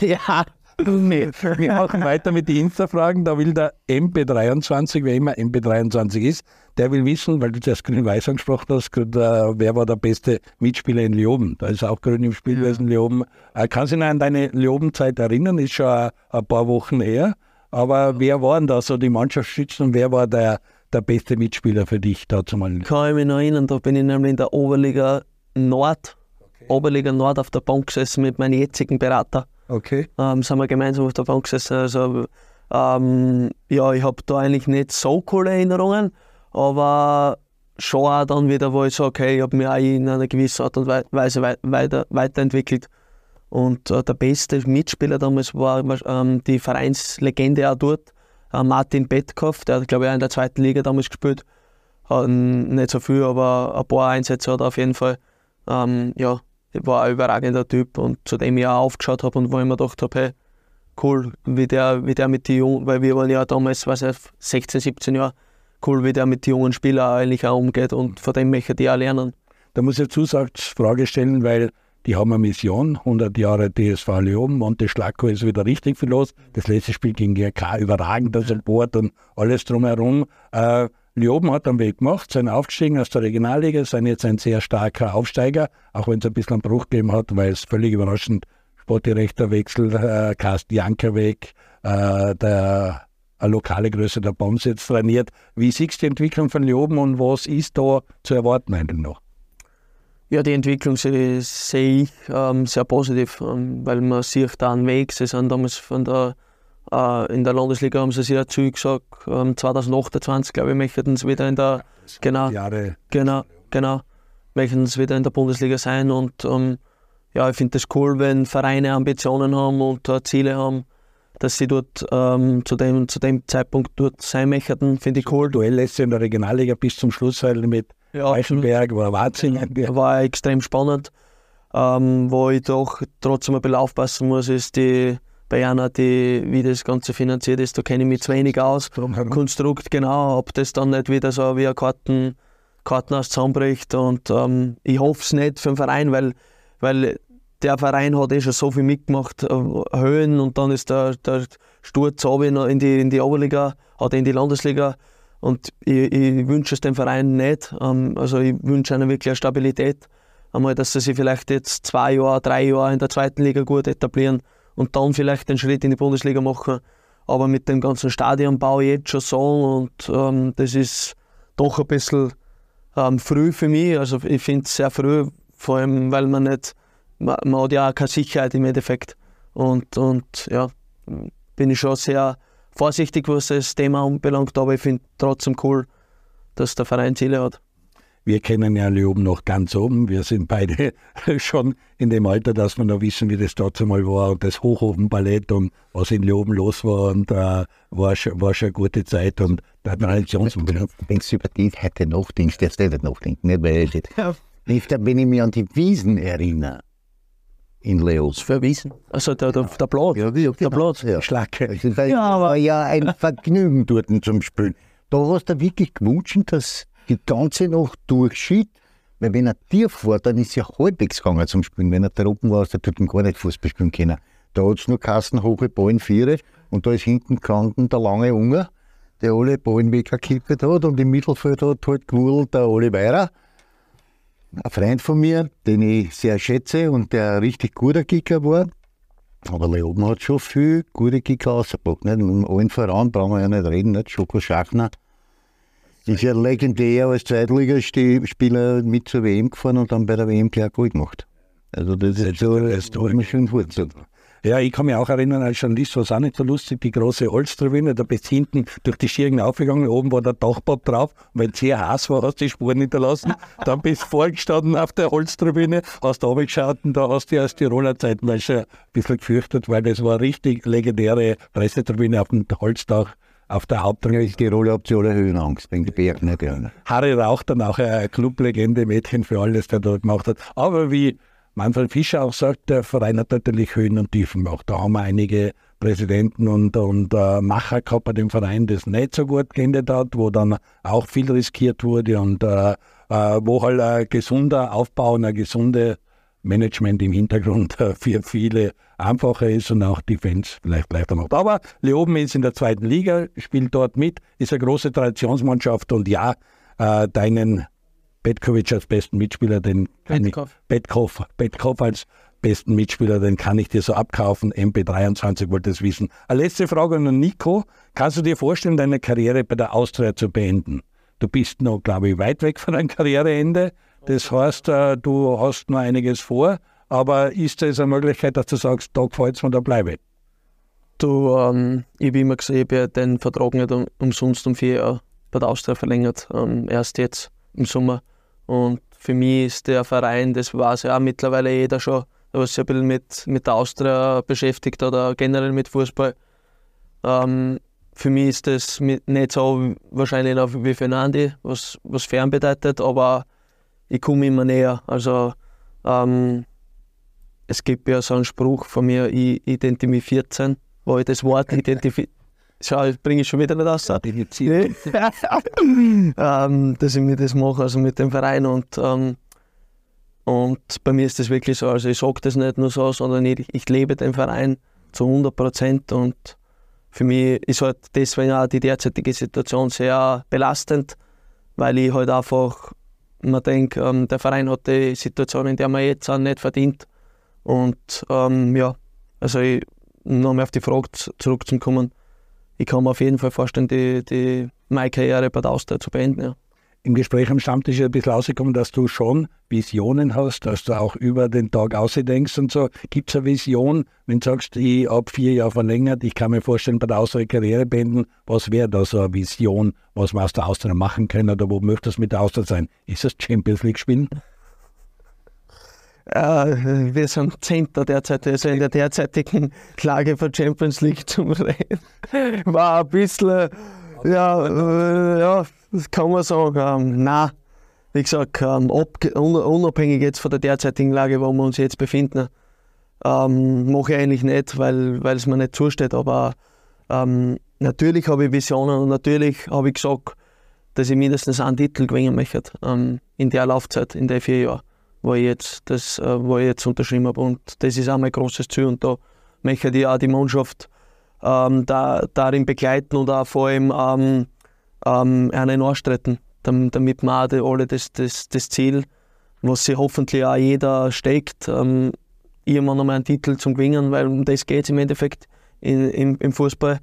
ja. [LAUGHS] Nee. Wir machen weiter mit den Insta-Fragen. Da will der MP23, wer immer MP23 ist, der will wissen, weil du zuerst Grün-Weiß angesprochen hast, wer war der beste Mitspieler in Leoben? Da ist auch Grün im Spiel gewesen, Leoben. Äh, kannst du dich noch an deine Leoben-Zeit erinnern? Ist schon ein paar Wochen her. Aber wer waren da so die Mannschaftsschützen und wer war der, der beste Mitspieler für dich dazu mal? Kann ich mich noch erinnern, da bin ich nämlich in der Oberliga Nord, okay. Oberliga Nord auf der Bank gesessen mit meinem jetzigen Berater. Okay. Ähm, sind wir gemeinsam auf der Bank gesessen. Also, ähm, ja, ich habe da eigentlich nicht so coole Erinnerungen, aber schon auch dann wieder, wo ich sage, okay, ich habe mich auch in einer gewissen Art und Weise weiter, weiterentwickelt. Und äh, der beste Mitspieler damals war ähm, die Vereinslegende auch dort, äh, Martin Betkoff, der hat, glaube ich, auch in der zweiten Liga damals gespielt. Hat nicht so viel, aber ein paar Einsätze hat er auf jeden Fall. Ähm, ja, war ein überragender Typ und zu dem ich auch aufgeschaut habe und wo ich mir gedacht habe, hey, cool, wie der, wie der mit den Jungen, weil wir waren ja damals, weiß ich, 16, 17 Jahre, cool, wie der mit den jungen Spielern eigentlich auch umgeht und von dem möchte ich auch lernen. Da muss ich Zusatzfrage stellen, weil die haben eine Mission, 100 Jahre DSV Leoben, Monte Schlacko ist wieder richtig viel los. Das letzte Spiel gegen GRK überragend, das Board und alles drumherum. Äh, Leoben hat einen Weg gemacht, sind aufgestiegen aus der Regionalliga, sind jetzt ein sehr starker Aufsteiger, auch wenn es ein bisschen einen Bruch gegeben hat, weil es völlig überraschend Sportdirektorwechsel, äh, Carsten Janker weg, äh, der eine lokale Größe der Bombs jetzt trainiert. Wie siehst du die Entwicklung von Leoben und was ist da zu erwarten eigentlich noch? Ja, die Entwicklung sehe, sehe ich ähm, sehr positiv, ähm, weil man sieht da einen Weg. Sie sind damals von der, äh, in der Landesliga, haben sie sehr zügig gesagt, ähm, 2028, glaube ich, möchten sie wieder in der, genau, Jahre. genau, genau, möchten sie wieder in der Bundesliga sein und ähm, ja, ich finde das cool, wenn Vereine Ambitionen haben und uh, Ziele haben, dass sie dort ähm, zu, dem, zu dem Zeitpunkt dort sein möchten, finde ich cool. Duell letztes in der Regionalliga bis zum Schluss halt mit ja, Eichenberg war Wahnsinn. War extrem spannend. Ähm, wo ich doch trotzdem ein bisschen aufpassen muss, ist die Bayana, die, wie das Ganze finanziert ist. Da kenne ich mich zu wenig aus. Konstrukt, genau, ob das dann nicht wieder so wie ein Karten, Kartenhaus zusammenbricht. Und ähm, ich hoffe es nicht für den Verein, weil, weil der Verein hat eh schon so viel mitgemacht, äh, Höhen und dann ist der, der Sturz in die, in die Oberliga, hat in die Landesliga. Und ich, ich wünsche es dem Verein nicht. Ähm, also ich wünsche ihnen wirklich eine Stabilität. Einmal, dass sie sich vielleicht jetzt zwei Jahre, drei Jahre in der zweiten Liga gut etablieren und dann vielleicht den Schritt in die Bundesliga machen. Aber mit dem ganzen Stadionbau jetzt schon so und ähm, das ist doch ein bisschen ähm, früh für mich. Also ich finde es sehr früh, vor allem weil man nicht man, man hat ja auch keine Sicherheit im Endeffekt. Und, und ja, bin ich schon sehr vorsichtig, was das Thema anbelangt, aber ich finde trotzdem cool, dass der Verein Ziele hat. Wir kennen ja Leoben noch ganz oben. Wir sind beide [LAUGHS] schon in dem Alter, dass wir noch wissen, wie das dort einmal war und das Hochofenballett und was in Leoben los war und äh, war, schon, war schon eine gute Zeit und der Traditionsumgang. Wenn du über die heute nachdenkst, darfst du nicht nachdenken, nicht? weil ich, ja. wenn ich mich an die Wiesen erinnere, in Leos. Verwiesen. Also der, der, der Blatt. Ja, ja, der Blatt. Ja. Schlacke. Ja, aber ja ein Vergnügen dort zum Spielen. Da hast du wirklich gewünscht, dass die ganze Nacht durchschied. Weil wenn er dir fährt, dann ist ja halbwegs gegangen zum Spielen. Wenn er da oben war, der tut gar nicht Fußball spielen können. Da hat es nur Kassen hohe Ballen vier und da ist hinten gestanden der lange Unger, der alle Ballen weggekippt hat und im Mittelfeld hat halt gewurlt der Oliveira ein Freund von mir, den ich sehr schätze und der ein richtig guter Kicker war. Aber Leoben hat schon viel gute Kicker ausgepackt. Nicht? Mit allen voran brauchen wir ja nicht reden. Nicht? Schoko Schachner ist ja legendär als Zweitligaspieler mit zur WM gefahren und dann bei der WM gleich Gold gemacht. Also das, das ist so, das muss man schön vorstellen. Ja, ich kann mich auch erinnern, als Journalist war es auch nicht so lustig, die große Holztribüne, da bist hinten durch die Schirgen aufgegangen, oben war der Dachbob drauf. Und wenn es sehr heiß war, hast du die Spuren hinterlassen. Dann bist du vorgestanden auf der Holztribüne, hast da geschaut und da hast du aus Tiroler schon ein bisschen gefürchtet, weil das war eine richtig legendäre Pressetribüne auf dem Holzdach auf der Haupttribüne. Die Rolle alle Höhenangst, Berge nicht gerne. Harry Rauch dann auch eine Clublegende, Mädchen für alles, der dort gemacht hat. Aber wie Manfred Fischer auch sagt, der Verein hat natürlich Höhen und Tiefen gemacht. Da haben wir einige Präsidenten und, und äh, Macher gehabt bei dem Verein, das nicht so gut geendet hat, wo dann auch viel riskiert wurde und äh, äh, wo halt ein gesunder Aufbau und ein gesundes Management im Hintergrund äh, für viele einfacher ist und auch die Fans vielleicht leichter macht. Aber Leoben ist in der zweiten Liga, spielt dort mit, ist eine große Traditionsmannschaft und ja, äh, deinen Petkovic als besten Mitspieler, den Petkov. Petkov, Petkov als besten Mitspieler, den kann ich dir so abkaufen. MP23 wollte es wissen. Eine letzte Frage an Nico. Kannst du dir vorstellen, deine Karriere bei der Austria zu beenden? Du bist noch, glaube ich, weit weg von deinem Karriereende. Das heißt, äh, du hast noch einiges vor. Aber ist es eine Möglichkeit, dass du sagst, da gefällt es mir, da bleibe ich? Du, ähm, ich habe immer gesagt, ich habe den Vertrag nicht um, umsonst um vier Jahre bei der Austria verlängert. Ähm, erst jetzt im Sommer. Und für mich ist der Verein, das weiß ja auch mittlerweile jeder schon, was sich ein bisschen mit, mit der Austria beschäftigt oder generell mit Fußball. Ähm, für mich ist das nicht so wahrscheinlich noch wie für einen Andi, was, was fern bedeutet, aber ich komme immer näher. Also ähm, es gibt ja so einen Spruch von mir, ich identifiziere 14, wo ich das Wort identifiziere. [LAUGHS] Schau, bringe ich schon wieder nicht aus. [LAUGHS] ähm, dass ich mir das mache, also mit dem Verein. Und, ähm, und bei mir ist das wirklich so. Also ich sage das nicht nur so, sondern ich, ich lebe den Verein zu 100 Prozent und für mich ist halt deswegen auch die derzeitige Situation sehr belastend, weil ich halt einfach mir denke, ähm, der Verein hat die Situation, in der wir jetzt sind, nicht verdient. Und ähm, ja, also ich, nochmal auf die Frage zurückzukommen, ich kann mir auf jeden Fall vorstellen, die, die meine Karriere bei der Austria zu beenden. Ja im Gespräch am Stammtisch ein bisschen rausgekommen, dass du schon Visionen hast, dass du auch über den Tag ausdenkst und so. Gibt es eine Vision, wenn du sagst, ich habe vier Jahre verlängert, ich kann mir vorstellen, bei der Austria Karriere beenden, was wäre da so eine Vision, was man aus der Austria machen kann oder wo möchtest du mit der Austria sein? Ist das Champions League spielen? Äh, wir sind Zehnter derzeit, also in der derzeitigen Lage für Champions League zum [LAUGHS] Reden. War ein bisschen, ja, äh, ja das kann man sagen. Ähm, nein, wie gesagt, ähm, unabhängig jetzt von der derzeitigen Lage, wo wir uns jetzt befinden, ähm, mache ich eigentlich nicht, weil, weil es mir nicht zusteht. Aber ähm, natürlich habe ich Visionen und natürlich habe ich gesagt, dass ich mindestens einen Titel gewinnen möchte ähm, in der Laufzeit, in den vier Jahren, wo ich jetzt, das, äh, wo ich jetzt unterschrieben habe. Und das ist auch mein großes Ziel. Und da möchte ich auch die Mannschaft ähm, da, darin begleiten und auch vor allem ähm, ähm, einen anstreiten, damit wir auch alle das, das, das Ziel, was sich hoffentlich auch jeder steckt, ähm, irgendwann einmal einen Titel zum Gewinnen, weil um das geht es im Endeffekt in, im, im Fußball,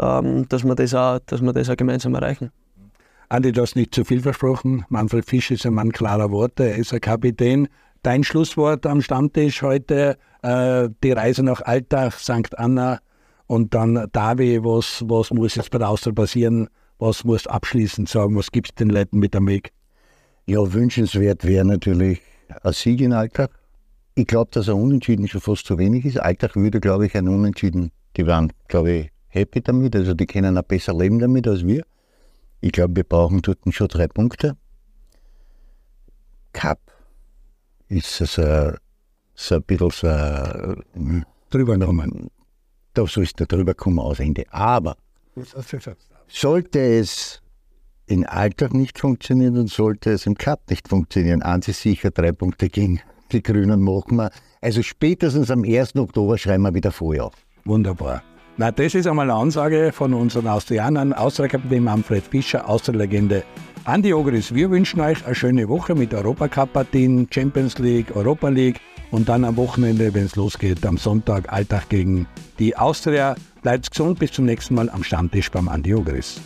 ähm, dass, wir das auch, dass wir das auch gemeinsam erreichen. Andi, du hast nicht zu viel versprochen. Manfred Fisch ist ein Mann klarer Worte, er ist ein Kapitän. Dein Schlusswort am Stammtisch heute, äh, die Reise nach Altach, St. Anna und dann Davi, was, was muss jetzt bei der Austria passieren, was musst du abschließend sagen? Was gibt es den Leuten mit am Weg? Ja, wünschenswert wäre natürlich ein Sieg in Alltag. Ich glaube, dass ein Unentschieden schon fast zu wenig ist. Alltag würde, glaube ich, ein Unentschieden, die waren, glaube ich, happy damit. Also die können auch besser leben damit als wir. Ich glaube, wir brauchen dort schon drei Punkte. Cup ist so, so ein bisschen so. Hm, drüber nochmal. Da sollst du drüber kommen aus Ende. Aber sollte es in Alltag nicht funktionieren, dann sollte es im Cup nicht funktionieren. Ansi sicher drei Punkte gegen die Grünen machen wir. Also spätestens am 1. Oktober schreiben wir wieder Vorjahr. Wunderbar. Na, das ist einmal eine Ansage von unseren Austrianern, Austria-Kapitän Manfred Fischer, Austria-Legende Andi Ogris. Wir wünschen euch eine schöne Woche mit Europacup-Partien, Champions League, Europa League und dann am Wochenende, wenn es losgeht, am Sonntag Alltag gegen die Austria. Bleibt gesund, bis zum nächsten Mal am Stammtisch beim Andi Ogris.